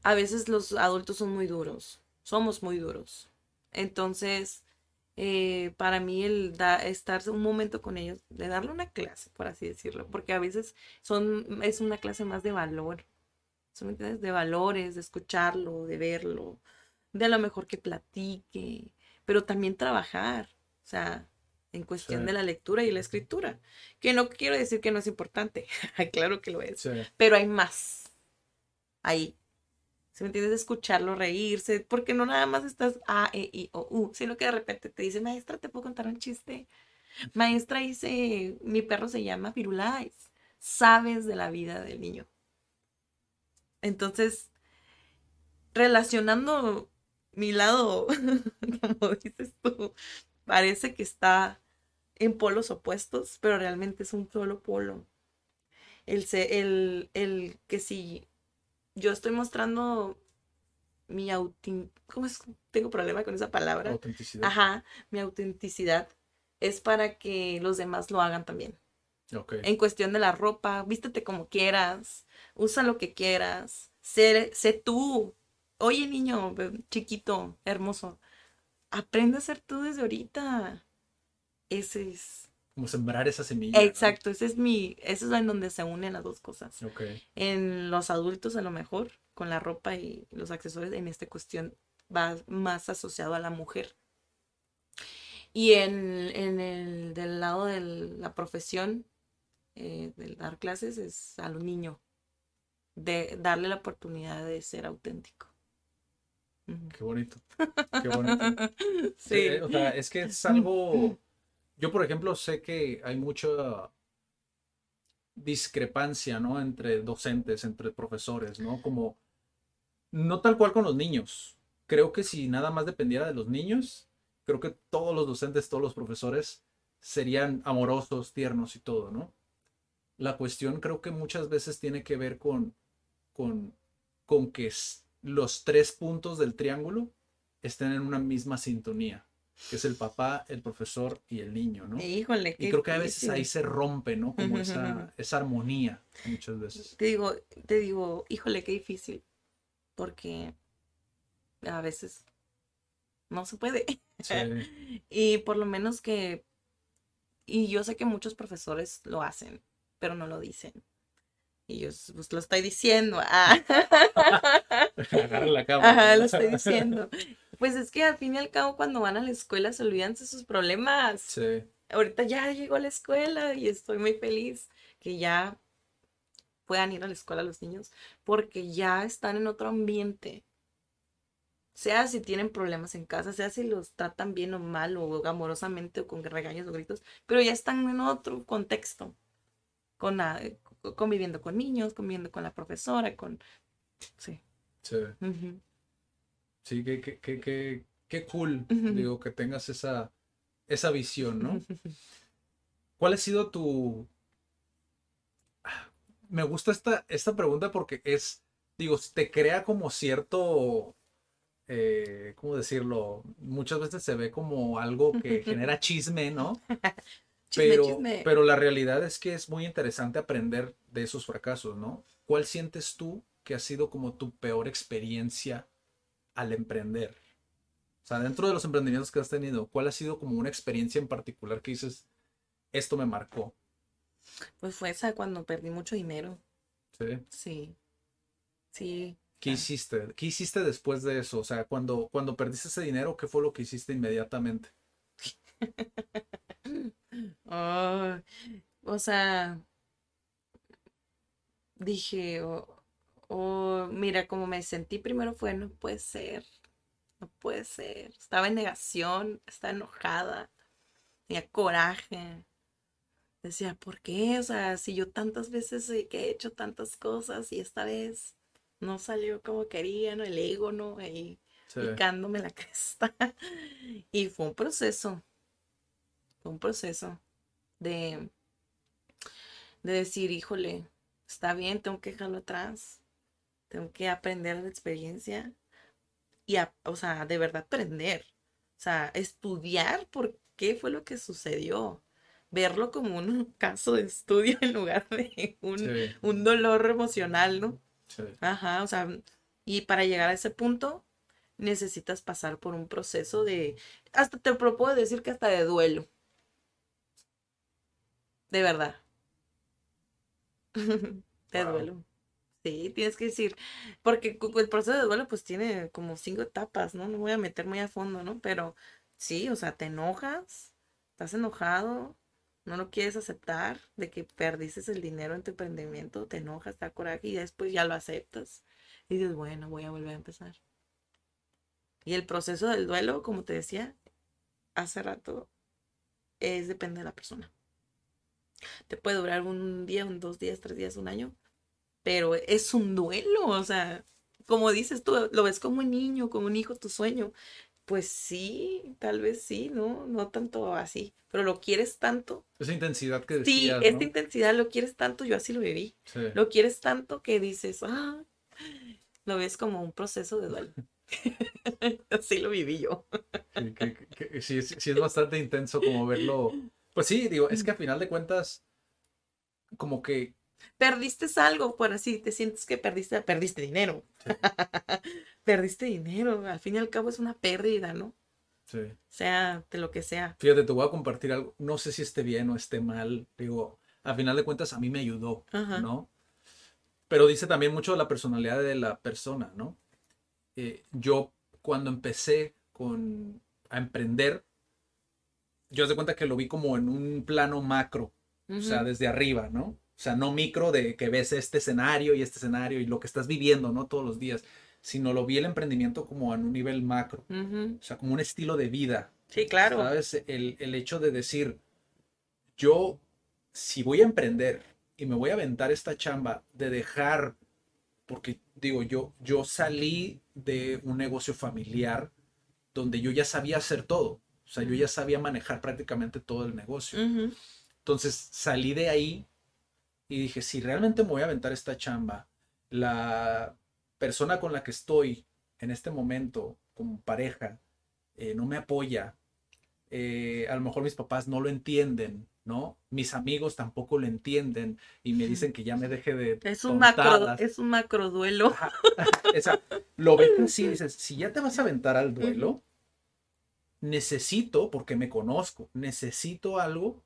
a veces los adultos son muy duros, somos muy duros. Entonces, eh, para mí el da- estar un momento con ellos, de darle una clase, por así decirlo, porque a veces son, es una clase más de valor, ¿sí me entiendes? De valores, de escucharlo, de verlo, de a lo mejor que platique, pero también trabajar, o sea, en cuestión Sí. de la lectura y la escritura, que no quiero decir que no es importante, claro que lo es, Sí. pero hay más ahí. Si me entiendes, escucharlo, reírse, porque no nada más estás A, E, I, O, U, sino que de repente te dice, maestra, ¿te puedo contar un chiste? Maestra, dice, mi perro se llama Firulais. Sabes de la vida del niño. Entonces, relacionando mi lado, como dices tú, parece que está en polos opuestos, pero realmente es un solo polo. El, el, el que si yo estoy mostrando mi autin... ¿Cómo es? Tengo problema con esa palabra. Autenticidad. Ajá, mi autenticidad es para que los demás lo hagan también. Ok. En cuestión de la ropa, vístete como quieras, usa lo que quieras, sé, sé tú. Oye, niño, chiquito, hermoso, aprende a ser tú desde ahorita. Ese es. Como sembrar esa semilla. ¿no? Exacto, ese es mi. Ese es en donde se unen las dos cosas. En los adultos, a lo mejor, con la ropa y los accesorios, en esta cuestión va más asociado a la mujer. Y en, en el del lado de la profesión, eh, del dar clases, es a los niños. De darle la oportunidad de ser auténtico. Qué bonito. Qué bonito. Sí. Eh, o sea, es que es algo. Yo, por ejemplo, sé que hay mucha discrepancia, ¿no? Entre docentes, entre profesores, ¿no? Como. No tal cual con los niños. Creo que si nada más dependiera de los niños, creo que todos los docentes, todos los profesores serían amorosos, tiernos y todo, ¿no? La cuestión creo que muchas veces tiene que ver con, con, con que los tres puntos del triángulo estén en una misma sintonía, que es el papá, el profesor y el niño, ¿no? Híjole, Y creo que a veces ahí se rompe, ¿no? Como esa, esa armonía, muchas veces. Te digo, te digo, híjole, qué difícil. Porque a veces no se puede. Sí, Y por lo menos que, y yo sé que muchos profesores lo hacen, pero no lo dicen. Y yo pues, lo estoy diciendo. ah. agarra la cámara. Ajá, lo estoy diciendo. Pues es que al fin y al cabo cuando van a la escuela se olvidan de sus problemas. Sí, Ahorita ya llegó a la escuela y estoy muy feliz que ya puedan ir a la escuela los niños porque ya están en otro ambiente. Sea si tienen problemas en casa, sea si los tratan bien o mal o amorosamente o con regaños o gritos, pero ya están en otro contexto, con la- conviviendo con niños, conviviendo con la profesora, con... Sí. sí. ujú. Sí, qué, qué, qué, qué, qué cool, digo, que tengas esa, esa visión, ¿no? ¿Cuál ha sido tu... Ah, Me gusta esta, esta pregunta porque es, digo, te crea como cierto, eh, ¿cómo decirlo? Muchas veces se ve como algo que genera chisme, ¿no? Chisme, Pero, chisme. pero la realidad es que es muy interesante aprender de esos fracasos, ¿no? ¿Cuál sientes tú que ha sido como tu peor experiencia al emprender? O sea, dentro de los emprendimientos que has tenido, ¿cuál ha sido como una experiencia en particular que dices, esto me marcó? Pues fue esa cuando perdí mucho dinero. ¿Sí? Sí. Sí. ¿Qué hiciste? ¿Qué hiciste después de eso? O sea, cuando, cuando perdiste ese dinero, ¿qué fue lo que hiciste inmediatamente? Ah, o sea, dije, oh, oh, mira, como me sentí primero fue, no puede ser, no puede ser. Estaba en negación, estaba enojada, tenía coraje. Decía, ¿por qué? O sea, si yo tantas veces he que he hecho tantas cosas y esta vez no salió como quería, ¿no? El ego, ¿no? Ahí Sí. picándome la cresta. Y fue un proceso, fue un proceso de, de decir, híjole, está bien, tengo que dejarlo atrás, tengo que aprender la experiencia y, a- o sea, de verdad aprender, o sea, estudiar por qué fue lo que sucedió, verlo como un caso de estudio en lugar de un, Sí, un dolor emocional, ¿no? sí. Ajá, o sea, y para llegar a ese punto necesitas pasar por un proceso de, hasta te puedo decir que hasta de duelo. De verdad. De Wow. duelo. Sí, tienes que decir, porque el proceso de duelo pues tiene como cinco etapas, ¿no? No voy a meter muy a fondo, ¿no? Pero sí, o sea, te enojas, estás enojado, no lo quieres aceptar de que perdiste el dinero en tu emprendimiento, te enojas, te da coraje y después ya lo aceptas. Y dices, bueno, voy a volver a empezar. Y el proceso del duelo, como te decía hace rato, es depende de la persona. Te puede durar un día, un dos días, tres días, un año, pero es un duelo, o sea, como dices tú, lo ves como un niño, como un hijo, tu sueño. Pues sí, tal vez sí, ¿no? No tanto así, pero lo quieres tanto. Esa intensidad que Sí, decías, esta ¿no? intensidad lo quieres tanto, yo así lo viví. Sí. Lo quieres tanto que dices, ah, lo ves como un proceso de duelo. Así lo viví yo. que- que- que- sí, sí, sí es bastante intenso como verlo. Pues sí, digo, es que a final de cuentas, como que Perdiste algo, por así, te sientes que perdiste, perdiste dinero. perdiste dinero, al fin y al cabo es una pérdida, ¿no? sí. Sea de lo que sea. Fíjate, te voy a compartir algo. No sé si esté bien o esté mal. Digo, a final de cuentas a mí me ayudó, Ajá. ¿no? Pero dice también mucho de la personalidad de la persona, ¿no? Eh, yo cuando empecé con, a emprender, yo de cuenta que lo vi como en un plano macro, o sea, desde arriba, ¿no? O sea, no micro de que ves este escenario y este escenario y lo que estás viviendo, ¿no? Todos los días, sino lo vi el emprendimiento como en un nivel macro, Ujú. o sea, como un estilo de vida, Sí, claro. ¿Sabes? El, el hecho de decir, yo, si voy a emprender y me voy a aventar esta chamba de dejar, porque digo, yo, yo salí de un negocio familiar donde yo ya sabía hacer todo. O sea, yo ya sabía manejar prácticamente todo el negocio. Entonces salí de ahí y dije, si realmente me voy a aventar esta chamba, la persona con la que estoy en este momento como pareja eh, no me apoya, eh, a lo mejor mis papás no lo entienden, ¿no? Mis amigos tampoco lo entienden y me dicen que ya me deje de Es un macro, es un macro duelo. Ajá. O sea, lo ves así, dices, si ya te vas a aventar al duelo, necesito, porque me conozco, necesito algo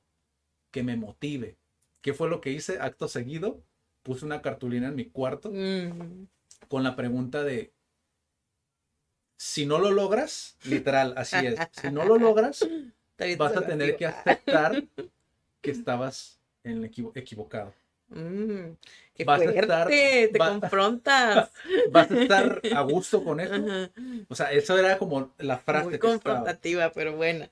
que me motive. ¿Qué fue lo que hice? Acto seguido, puse una cartulina en mi cuarto con la pregunta de, si no lo logras, literal, así es, si no lo logras, vas a tener que aceptar que estabas en el equivo- equivocado. Mm, qué Vas a fuerte, estar- te va- confrontas. Vas a estar a gusto con eso. Ajá. O sea, eso era como la frase Muy que confrontativa, pero buena.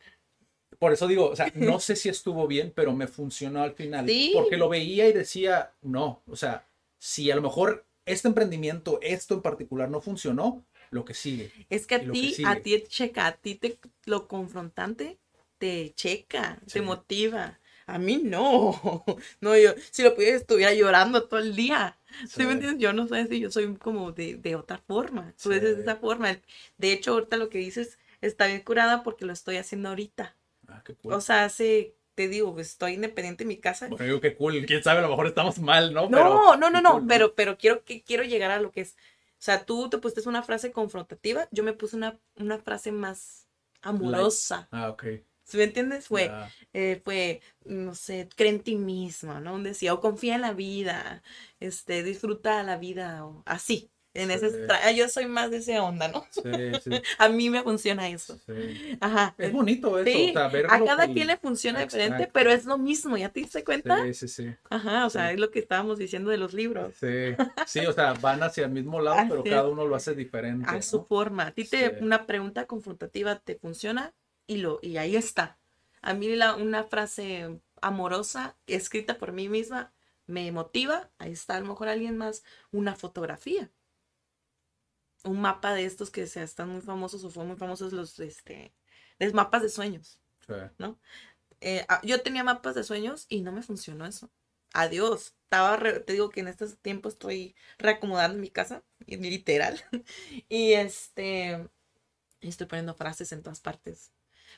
Por eso digo, o sea, no sé si estuvo bien, pero me funcionó al final. Sí. Porque lo veía y decía, no, o sea, si a lo mejor este emprendimiento, esto en particular no funcionó, lo que sigue. Es que a ti, a ti te checa, a ti te lo confrontante te checa, Sí. te motiva. A mí no. No, yo si lo pudiera estuviera llorando todo el día. ¿Sí me Sí. entiendes? Yo no sé si yo soy como de, de otra forma. Tú eres de esa forma. De hecho, ahorita lo que dices está bien curada porque lo estoy haciendo ahorita. Ah, qué cool. O sea, hace, te digo, pues, estoy independiente en mi casa. Bueno, digo, qué cool. Quién sabe, a lo mejor estamos mal, ¿no? No, Pero- no, no, no, cool, pero, pero quiero, que, quiero llegar a lo que es. O sea, tú te pusiste una frase confrontativa, yo me puse una, una frase más amorosa. Ah, ok. ¿Sí me entiendes? Fue, eh, fue, no sé, cree en ti misma, ¿no? Decía, o confía en la vida, este, disfruta la vida, o así. En ese, Sí. tra- yo soy más de esa onda, ¿no? Sí, sí, A mí me funciona eso. sí. Ajá. Es bonito eso, Sí, o sea, ver a cada quien le funciona diferente, Exacto. pero es lo mismo, ¿ya te diste cuenta? Sí, sí, sí. Ajá, o sea, es lo que estábamos diciendo de los libros. Sí, sí, o sea, van hacia el mismo lado, pero cada uno lo hace diferente. a su ¿no? forma. A ti te, una pregunta confrontativa te funciona y lo y ahí está. A mí la, una frase amorosa escrita por mí misma me motiva. Ahí está a lo mejor alguien más una fotografía. Un mapa de estos que se están muy famosos o fueron muy famosos los este los mapas de sueños. Sí. Eh, ah, yo tenía mapas de sueños y no me funcionó eso. adiós. Estaba, re- te digo que en este tiempo estoy reacomodando mi casa, literal. Y este, estoy poniendo frases en todas partes.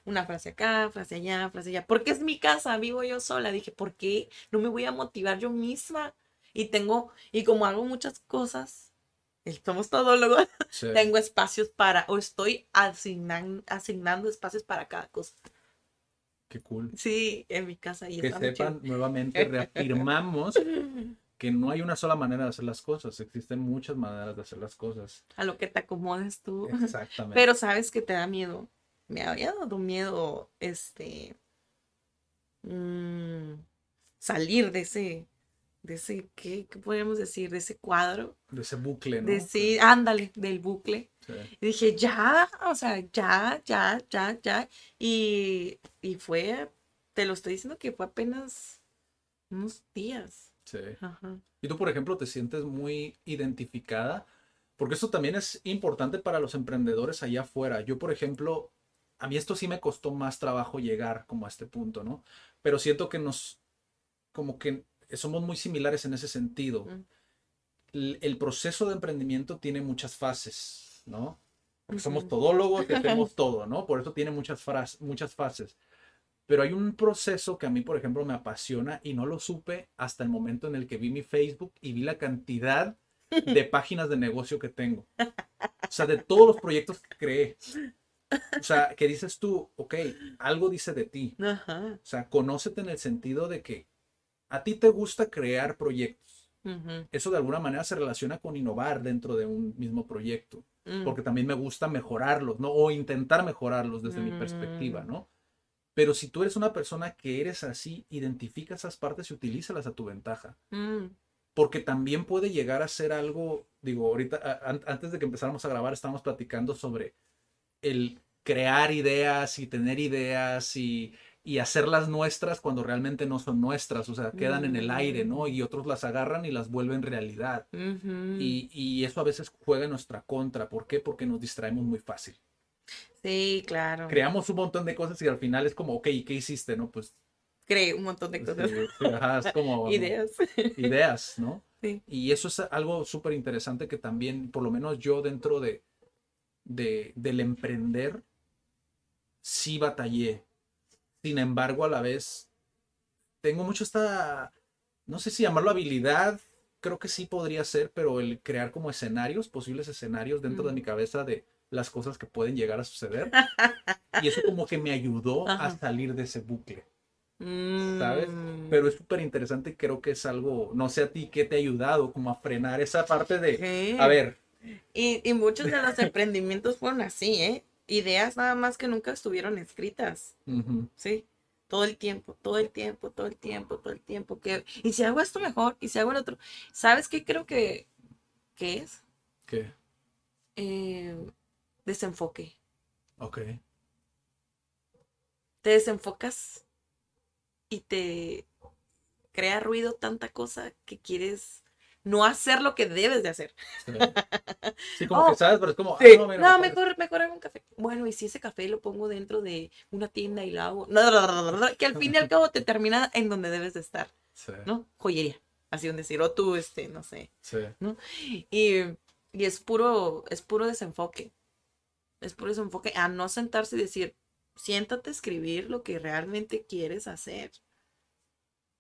Una frase acá, frase allá, frase allá. Porque es mi casa, vivo yo sola. Dije, ¿por qué no me voy a motivar yo misma? Y tengo, y como hago muchas cosas, somos todólogos, Sí. tengo espacios para, o estoy asignan- asignando espacios para cada cosa. Qué cool. Sí, en mi casa. Y Que sepan, nuevamente reafirmamos que no hay una sola manera de hacer las cosas, existen muchas maneras de hacer las cosas. A lo que te acomodes tú. Exactamente. Pero sabes que te da miedo. Me había dado miedo, este, mm, salir de ese, de ese, ¿qué, qué podríamos decir? De ese cuadro. de ese bucle, ¿no? De sí, ándale, del bucle. Sí. Y dije, ya, o sea, ya, ya, ya, ya. Y, y fue, te lo estoy diciendo que fue apenas unos días. Sí. Ajá. Y tú, por ejemplo, te sientes muy identificada, porque eso también es importante para los emprendedores allá afuera. Yo, por ejemplo, a mí esto sí me costó más trabajo llegar como a este punto, ¿no? Pero siento que nos, como que somos muy similares en ese sentido. Mm. El, el proceso de emprendimiento tiene muchas fases, ¿no? Porque somos todólogos y hacemos todo, ¿no? Por eso tiene muchas, fras- muchas fases. Pero hay un proceso que a mí, por ejemplo, me apasiona y no lo supe hasta el momento en el que vi mi Facebook y vi la cantidad de páginas de negocio que tengo. O sea, de todos los proyectos que creé. O sea, que dices tú, ok, algo dice de ti. O sea, conócete en el sentido de que a ti te gusta crear proyectos. Eso de alguna manera se relaciona con innovar dentro de un mismo proyecto. Mm. Porque también me gusta mejorarlos, ¿no? O intentar mejorarlos desde mi Mm. perspectiva, ¿no? Pero si tú eres una persona que eres así, identifica esas partes y utilízalas a tu ventaja. Mm. Porque también puede llegar a ser algo, digo, ahorita, a- antes de que empezáramos a grabar, estábamos platicando sobre el crear ideas y tener ideas y, y hacerlas nuestras cuando realmente no son nuestras, o sea, quedan en el aire, ¿no? Y otros las agarran y las vuelven realidad. Y, y eso a veces juega en nuestra contra. ¿Por qué? Porque nos distraemos muy fácil. Sí, claro. Creamos un montón de cosas y al final es como, ok, ¿y qué hiciste? No, pues Creé un montón de sí, cosas. sí, ajá, es como Ideas. ideas, ¿no? Sí. Y eso es algo súper interesante que también, por lo menos yo dentro de, de, del emprender, sí batallé. Sin embargo, a la vez, tengo mucho esta, no sé si llamarlo habilidad, creo que sí podría ser, pero el crear como escenarios, posibles escenarios dentro de mi cabeza de las cosas que pueden llegar a suceder. y eso como que me ayudó a salir de ese bucle. ¿sabes? Mm. Pero es súper interesante creo que es algo, no sé a ti qué te ha ayudado como a frenar esa parte de, Sí. a ver, Y, y muchos de los emprendimientos fueron así, ¿eh? Ideas nada más que nunca estuvieron escritas, ¿sí? Todo el tiempo, todo el tiempo, todo el tiempo, todo el tiempo. Que, y si hago esto mejor, y si hago el otro. ¿Sabes qué creo que, que es? ¿qué? Eh, desenfoque. Ok, Te desenfocas y te crea ruido tanta cosa que quieres no hacer lo que debes de hacer. sí. Sí, como Oh, que sabes, pero es como, ah, no, mira, No, mejor- mejor, hago un café. Bueno, y si ese café lo pongo dentro de una tienda y lo hago. No, no, no, no, no, que al fin y al cabo te termina en donde debes de estar, Sí, ¿no? Joyería, así un decir, o tú, este, no sé. sí, Y, y es puro, es puro desenfoque. Es puro desenfoque a no sentarse y decir, siéntate a escribir lo que realmente quieres hacer.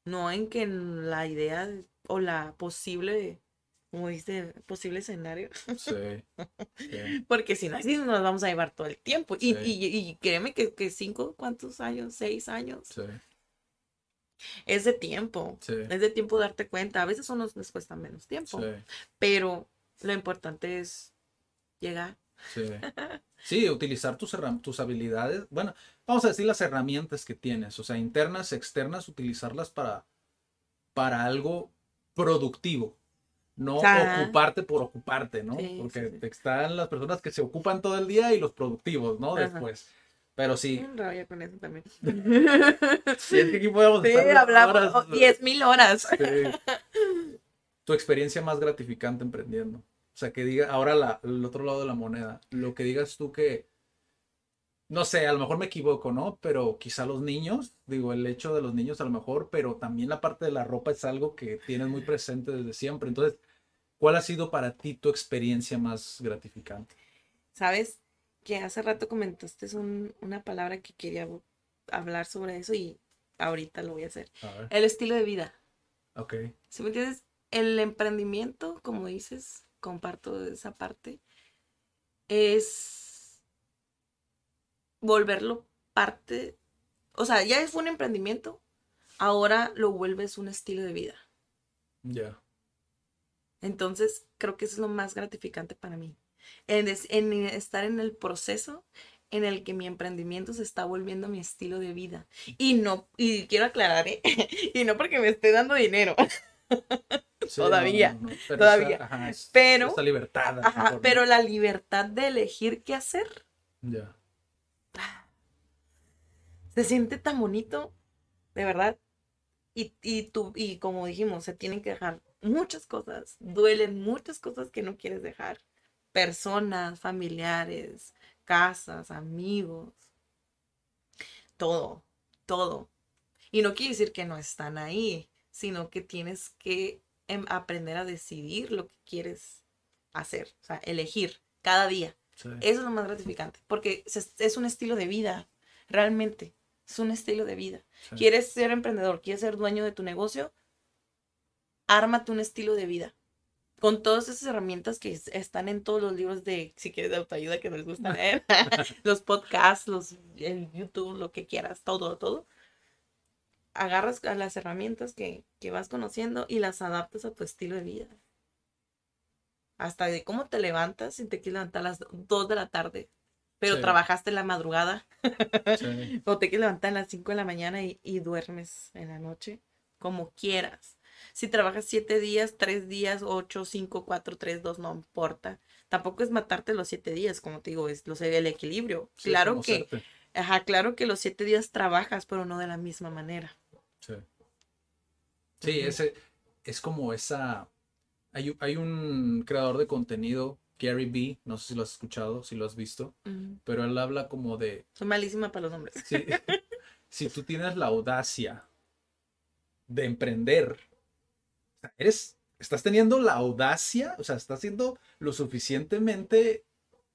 No en que la idea o la posible, como dice, posible escenario. sí, sí. Porque si no, así nos vamos a llevar todo el tiempo. Y, Sí. y, y créeme que, que cinco, ¿cuántos años? Seis años. sí, Es de tiempo. sí, Es de tiempo darte cuenta. A veces unos les cuesta menos tiempo. sí, Pero lo importante es llegar. sí. Sí, utilizar tus, tus habilidades, bueno, vamos a decir las herramientas que tienes, o sea, internas, externas, utilizarlas para, para algo productivo. No Ajá. ocuparte por ocuparte, ¿no? Sí, Porque sí, sí. están las personas que se ocupan todo el día y los productivos, ¿no? Ajá. Después. Pero sí, Un rabia con eso también. sí, es que aquí podemos sí, estar hablamos horas. oh, diez mil horas. Sí. Tu experiencia más gratificante emprendiendo. O sea, que diga, ahora la, el otro lado de la moneda, lo que digas tú que, no sé, a lo mejor me equivoco, ¿no? Pero quizá los niños, digo, el hecho de los niños a lo mejor, pero también la parte de la ropa es algo que tienes muy presente desde siempre. Entonces, ¿cuál ha sido para ti tu experiencia más gratificante? Sabes que hace rato comentaste un- una palabra que quería hablar sobre eso y ahorita lo voy a hacer. A El estilo de vida. ok. ¿Sí me entiendes? El emprendimiento, como dices, comparto esa parte, es volverlo parte, o sea, ya fue un emprendimiento, ahora lo vuelves un estilo de vida. Ya. Entonces, creo que eso es lo más gratificante para mí. En, en estar en el proceso en el que mi emprendimiento se está volviendo mi estilo de vida. Y no, y quiero aclarar, ¿eh? y no porque me esté dando dinero, Sí, Todavía, no, no, pero todavía. esa- ajá, es- Pero- Esa libertad. Ajá, pero la libertad de elegir qué hacer Ya. Se siente tan bonito, de verdad. Y, y, tú, y como dijimos, se tienen que dejar muchas cosas, duelen muchas cosas que no quieres dejar. Personas, familiares, casas, amigos, todo, todo. Y no quiere decir que no están ahí, sino que tienes que em, aprender a decidir lo que quieres hacer, o sea, elegir cada día. Sí. Eso es lo más gratificante, porque es un estilo de vida, realmente, es un estilo de vida. sí. ¿Quieres ser emprendedor? ¿Quieres ser dueño de tu negocio? Ármate un estilo de vida. Con todas esas herramientas que es- están en todos los libros de, si quieres, de autoayuda que nos gusta leer, los podcasts, los, el YouTube, lo que quieras, todo, todo. Agarras a las herramientas que, que vas conociendo y las adaptas a tu estilo de vida. Hasta de cómo te levantas, si te quieres levantar a las 2 de la tarde, pero Sí. trabajaste en la madrugada, Sí. o te quieres levantar a las 5 de la mañana y, y duermes en la noche, como quieras. Si trabajas 7 días, 3 días, 8, 5, 4, 3, 2, no importa. Tampoco es matarte los 7 días, como te digo, es lo el equilibrio. Sí, claro que, ajá, claro que los 7 días trabajas, pero no de la misma manera. Sí. Sí, ese es como esa. Hay, hay un creador de contenido, Gary B, no sé si lo has escuchado, si lo has visto, Mm, pero él habla como de Soy malísima para los nombres. si, si tú tienes la audacia de emprender, eres, estás teniendo la audacia, o sea, estás siendo lo suficientemente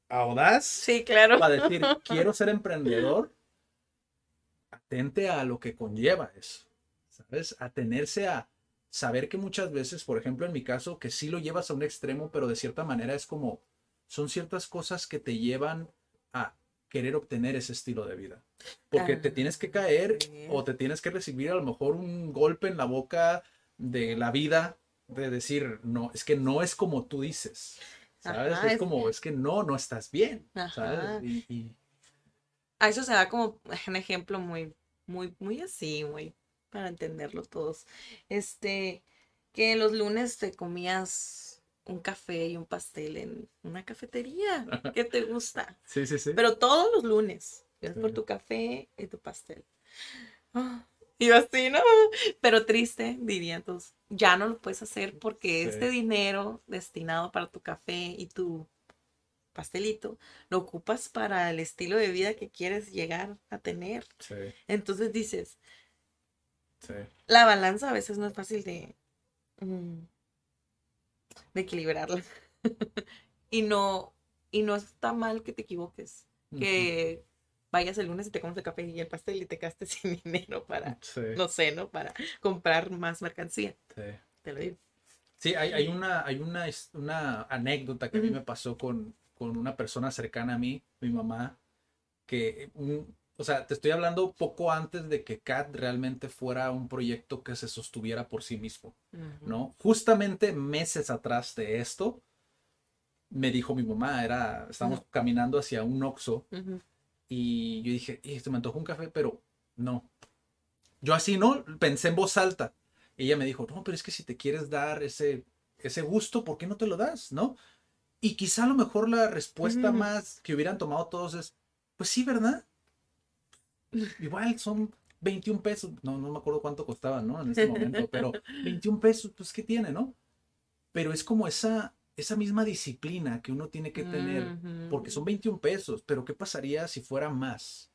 audaz Sí, claro. para decir, quiero ser emprendedor, atente a lo que conlleva eso, ¿sabes? Atenerse a saber que muchas veces, por ejemplo, en mi caso, que sí lo llevas a un extremo, pero de cierta manera es como, son ciertas cosas que te llevan a querer obtener ese estilo de vida. Porque te Ah, tienes que caer o te tienes que recibir a lo mejor un golpe en la boca de la vida, de decir, no, es que no es como tú dices. ¿Sabes? Ajá, es es- como, es que no, no estás bien. Ajá. ¿Sabes? Y, y- A eso se da como un ejemplo muy, muy, muy así, muy para entenderlo todos. Este, que los lunes te comías un café y un pastel en una cafetería. ¿Qué te gusta? Sí, sí, sí. Pero todos los lunes, ibas por tu café y tu pastel. Ah, Y así, ¿no? Pero triste, diría entonces. Ya no lo puedes hacer porque Sí. este dinero destinado para tu café y tu pastelito lo ocupas para el estilo de vida que quieres llegar a tener. Sí, Entonces dices, sí. la balanza a veces no es fácil de, mm, de equilibrarla. y no, y no está mal que te equivoques. Que vayas el lunes y te comes el café y el pastel y te gastes sin dinero para, Sí, no sé, ¿no? Para comprar más mercancía. sí. Te lo digo. Sí, hay, hay una, hay una, una anécdota que a mí me pasó con, con una persona cercana a mí, mi mamá, que, un- o sea, te estoy hablando poco antes de que CAT realmente fuera un proyecto que se sostuviera por sí mismo, Ujú. ¿no? Justamente meses atrás de esto, me dijo mi mamá, era, estábamos Ujú. caminando hacia un Oxxo Ujú. y yo dije, "Eh, se me antojó un café, pero no. Yo así, ¿no? Pensé en voz alta. Y ella me dijo, no, pero es que si te quieres dar ese, ese gusto, ¿por qué no te lo das? ¿No? Y quizá a lo mejor la respuesta más que hubieran tomado todos es, pues sí, ¿verdad? Igual son 21 pesos, no, no me acuerdo cuánto costaba, ¿no? En ese momento, pero 21 pesos, pues ¿qué tiene, no? Pero es como esa, esa misma disciplina que uno tiene que tener, porque son 21 pesos, pero ¿qué pasaría si fuera más?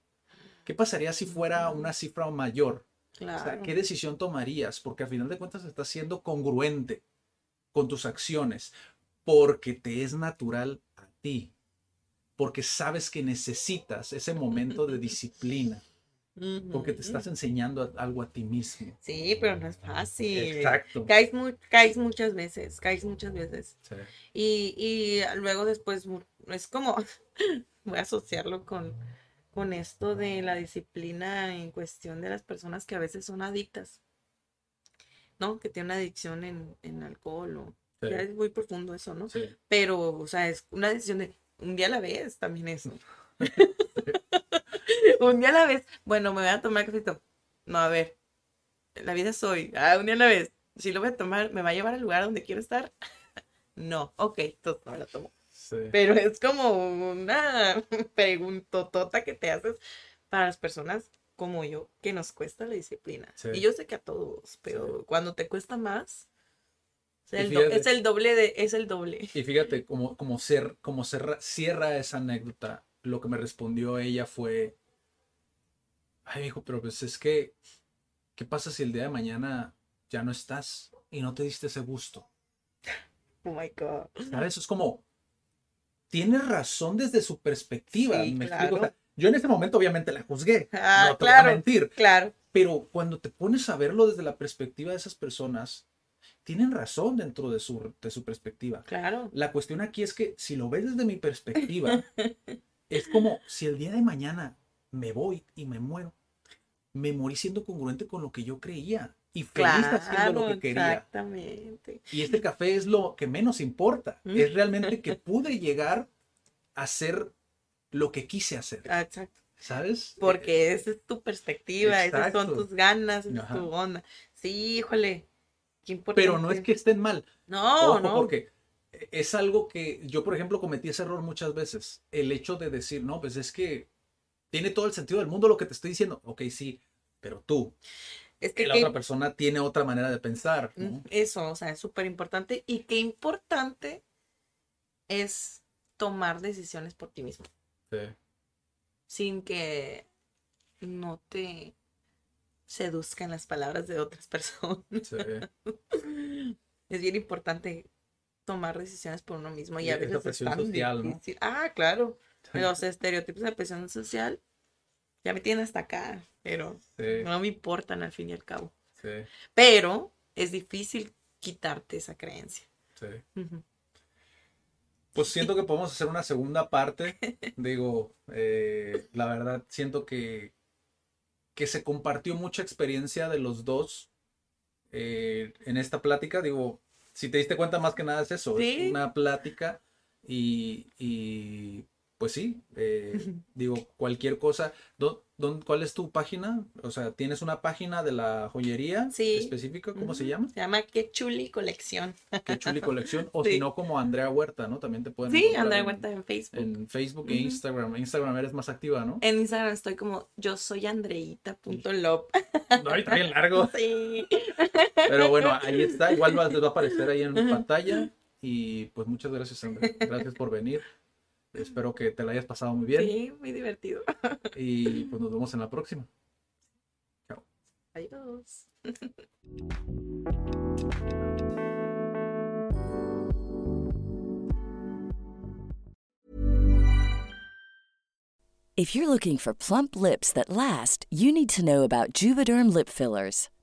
¿Qué pasaría si fuera una cifra mayor? O sea, ¿qué decisión tomarías? Porque al final de cuentas estás siendo congruente con tus acciones, porque te es natural a ti, porque sabes que necesitas ese momento de disciplina. Porque te estás enseñando algo a ti mismo. Sí, pero no es fácil. Exacto. Caes, caes muchas veces, caes muchas veces. Sí. Y, y luego después es como, voy a asociarlo con, con esto de la disciplina en cuestión de las personas que a veces son adictas. ¿No? Que tienen una adicción en, en alcohol o... Ya es muy profundo eso, ¿no? Sí. Pero, o sea, es una decisión de un día a la vez también eso. un día a la vez. Bueno, me voy a tomar cafecito. No, a ver. La vida soy. Ah, un día a la vez. Si lo voy a tomar, ¿me va a llevar al lugar donde quiero estar? no. Ok, entonces no la tomo. Pero es como una preguntotota que te haces para las personas como yo, que nos cuesta la disciplina. Y yo sé que a todos, pero cuando te cuesta más, es el, doble de, es el doble. Y fíjate, como, como, ser, como cierra esa anécdota, lo que me respondió ella fue, ay, hijo, pero pues es que, ¿qué pasa si el día de mañana ya no estás y no te diste ese gusto? Oh my God. ¿Sabes? Es como, tiene razón desde su perspectiva. yo en ese momento obviamente la juzgué. Ah, no te claro, voy a mentir. Claro. Pero cuando te pones a verlo desde la perspectiva de esas personas, tienen razón dentro de su, de su perspectiva. Claro. La cuestión aquí es que si lo ves desde mi perspectiva, es como si el día de mañana me voy y me muero, me morí siendo congruente con lo que yo creía y feliz haciendo lo que quería. Exactamente. Y este café es lo que menos importa. Es realmente que pude llegar a hacer lo que quise hacer. Exacto. ¿Sabes? Porque esa es tu perspectiva, esas son tus ganas, es tu onda. Sí, híjole. Pero no es que estén mal. No, no. Porque es algo que yo, por ejemplo, cometí ese error muchas veces. El hecho de decir, no, pues es que tiene todo el sentido del mundo lo que te estoy diciendo. Ok, sí, pero tú. Es que, la otra persona tiene otra manera de pensar. Mm, eso, o sea, es súper importante. Y qué importante es tomar decisiones por ti mismo. Sí. Sin que no te seduzcan las palabras de otras personas. Sí. es bien importante tomar decisiones por uno mismo y, a veces es tan social, difícil. Ah, claro. Los estereotipos de presión social ya me tienen hasta acá, pero no me importan al fin y al cabo. Sí. Pero es difícil quitarte esa creencia. Sí. Pues siento que podemos hacer una segunda parte. Digo, eh, la verdad, siento que, que se compartió mucha experiencia de los dos eh, en esta plática. Digo, si te diste cuenta, más que nada es eso, es una plática y, pues sí, eh, digo, cualquier cosa. ¿Cuál es tu página? O sea, ¿tienes una página de la joyería específica? ¿Cómo se llama? Se llama Qué Chuli Colección. Qué Chuli Colección. O si no, como Andrea Huerta, ¿no? También te pueden Sí, Andrea Huerta en Facebook. En Facebook e Instagram. En Instagram eres más activa, ¿no? En Instagram estoy como yo soy andreita.lop. No, ahorita bien largo. Sí. Pero bueno, ahí está. Igual va, va a aparecer ahí en pantalla. Y pues muchas gracias, Andrea. Gracias por venir. Espero que te la hayas pasado muy bien. Sí, muy divertido. Y pues nos vemos en la próxima. Chao. Adiós. If you're looking for plump lips that last, you need to know about Juvederm lip fillers.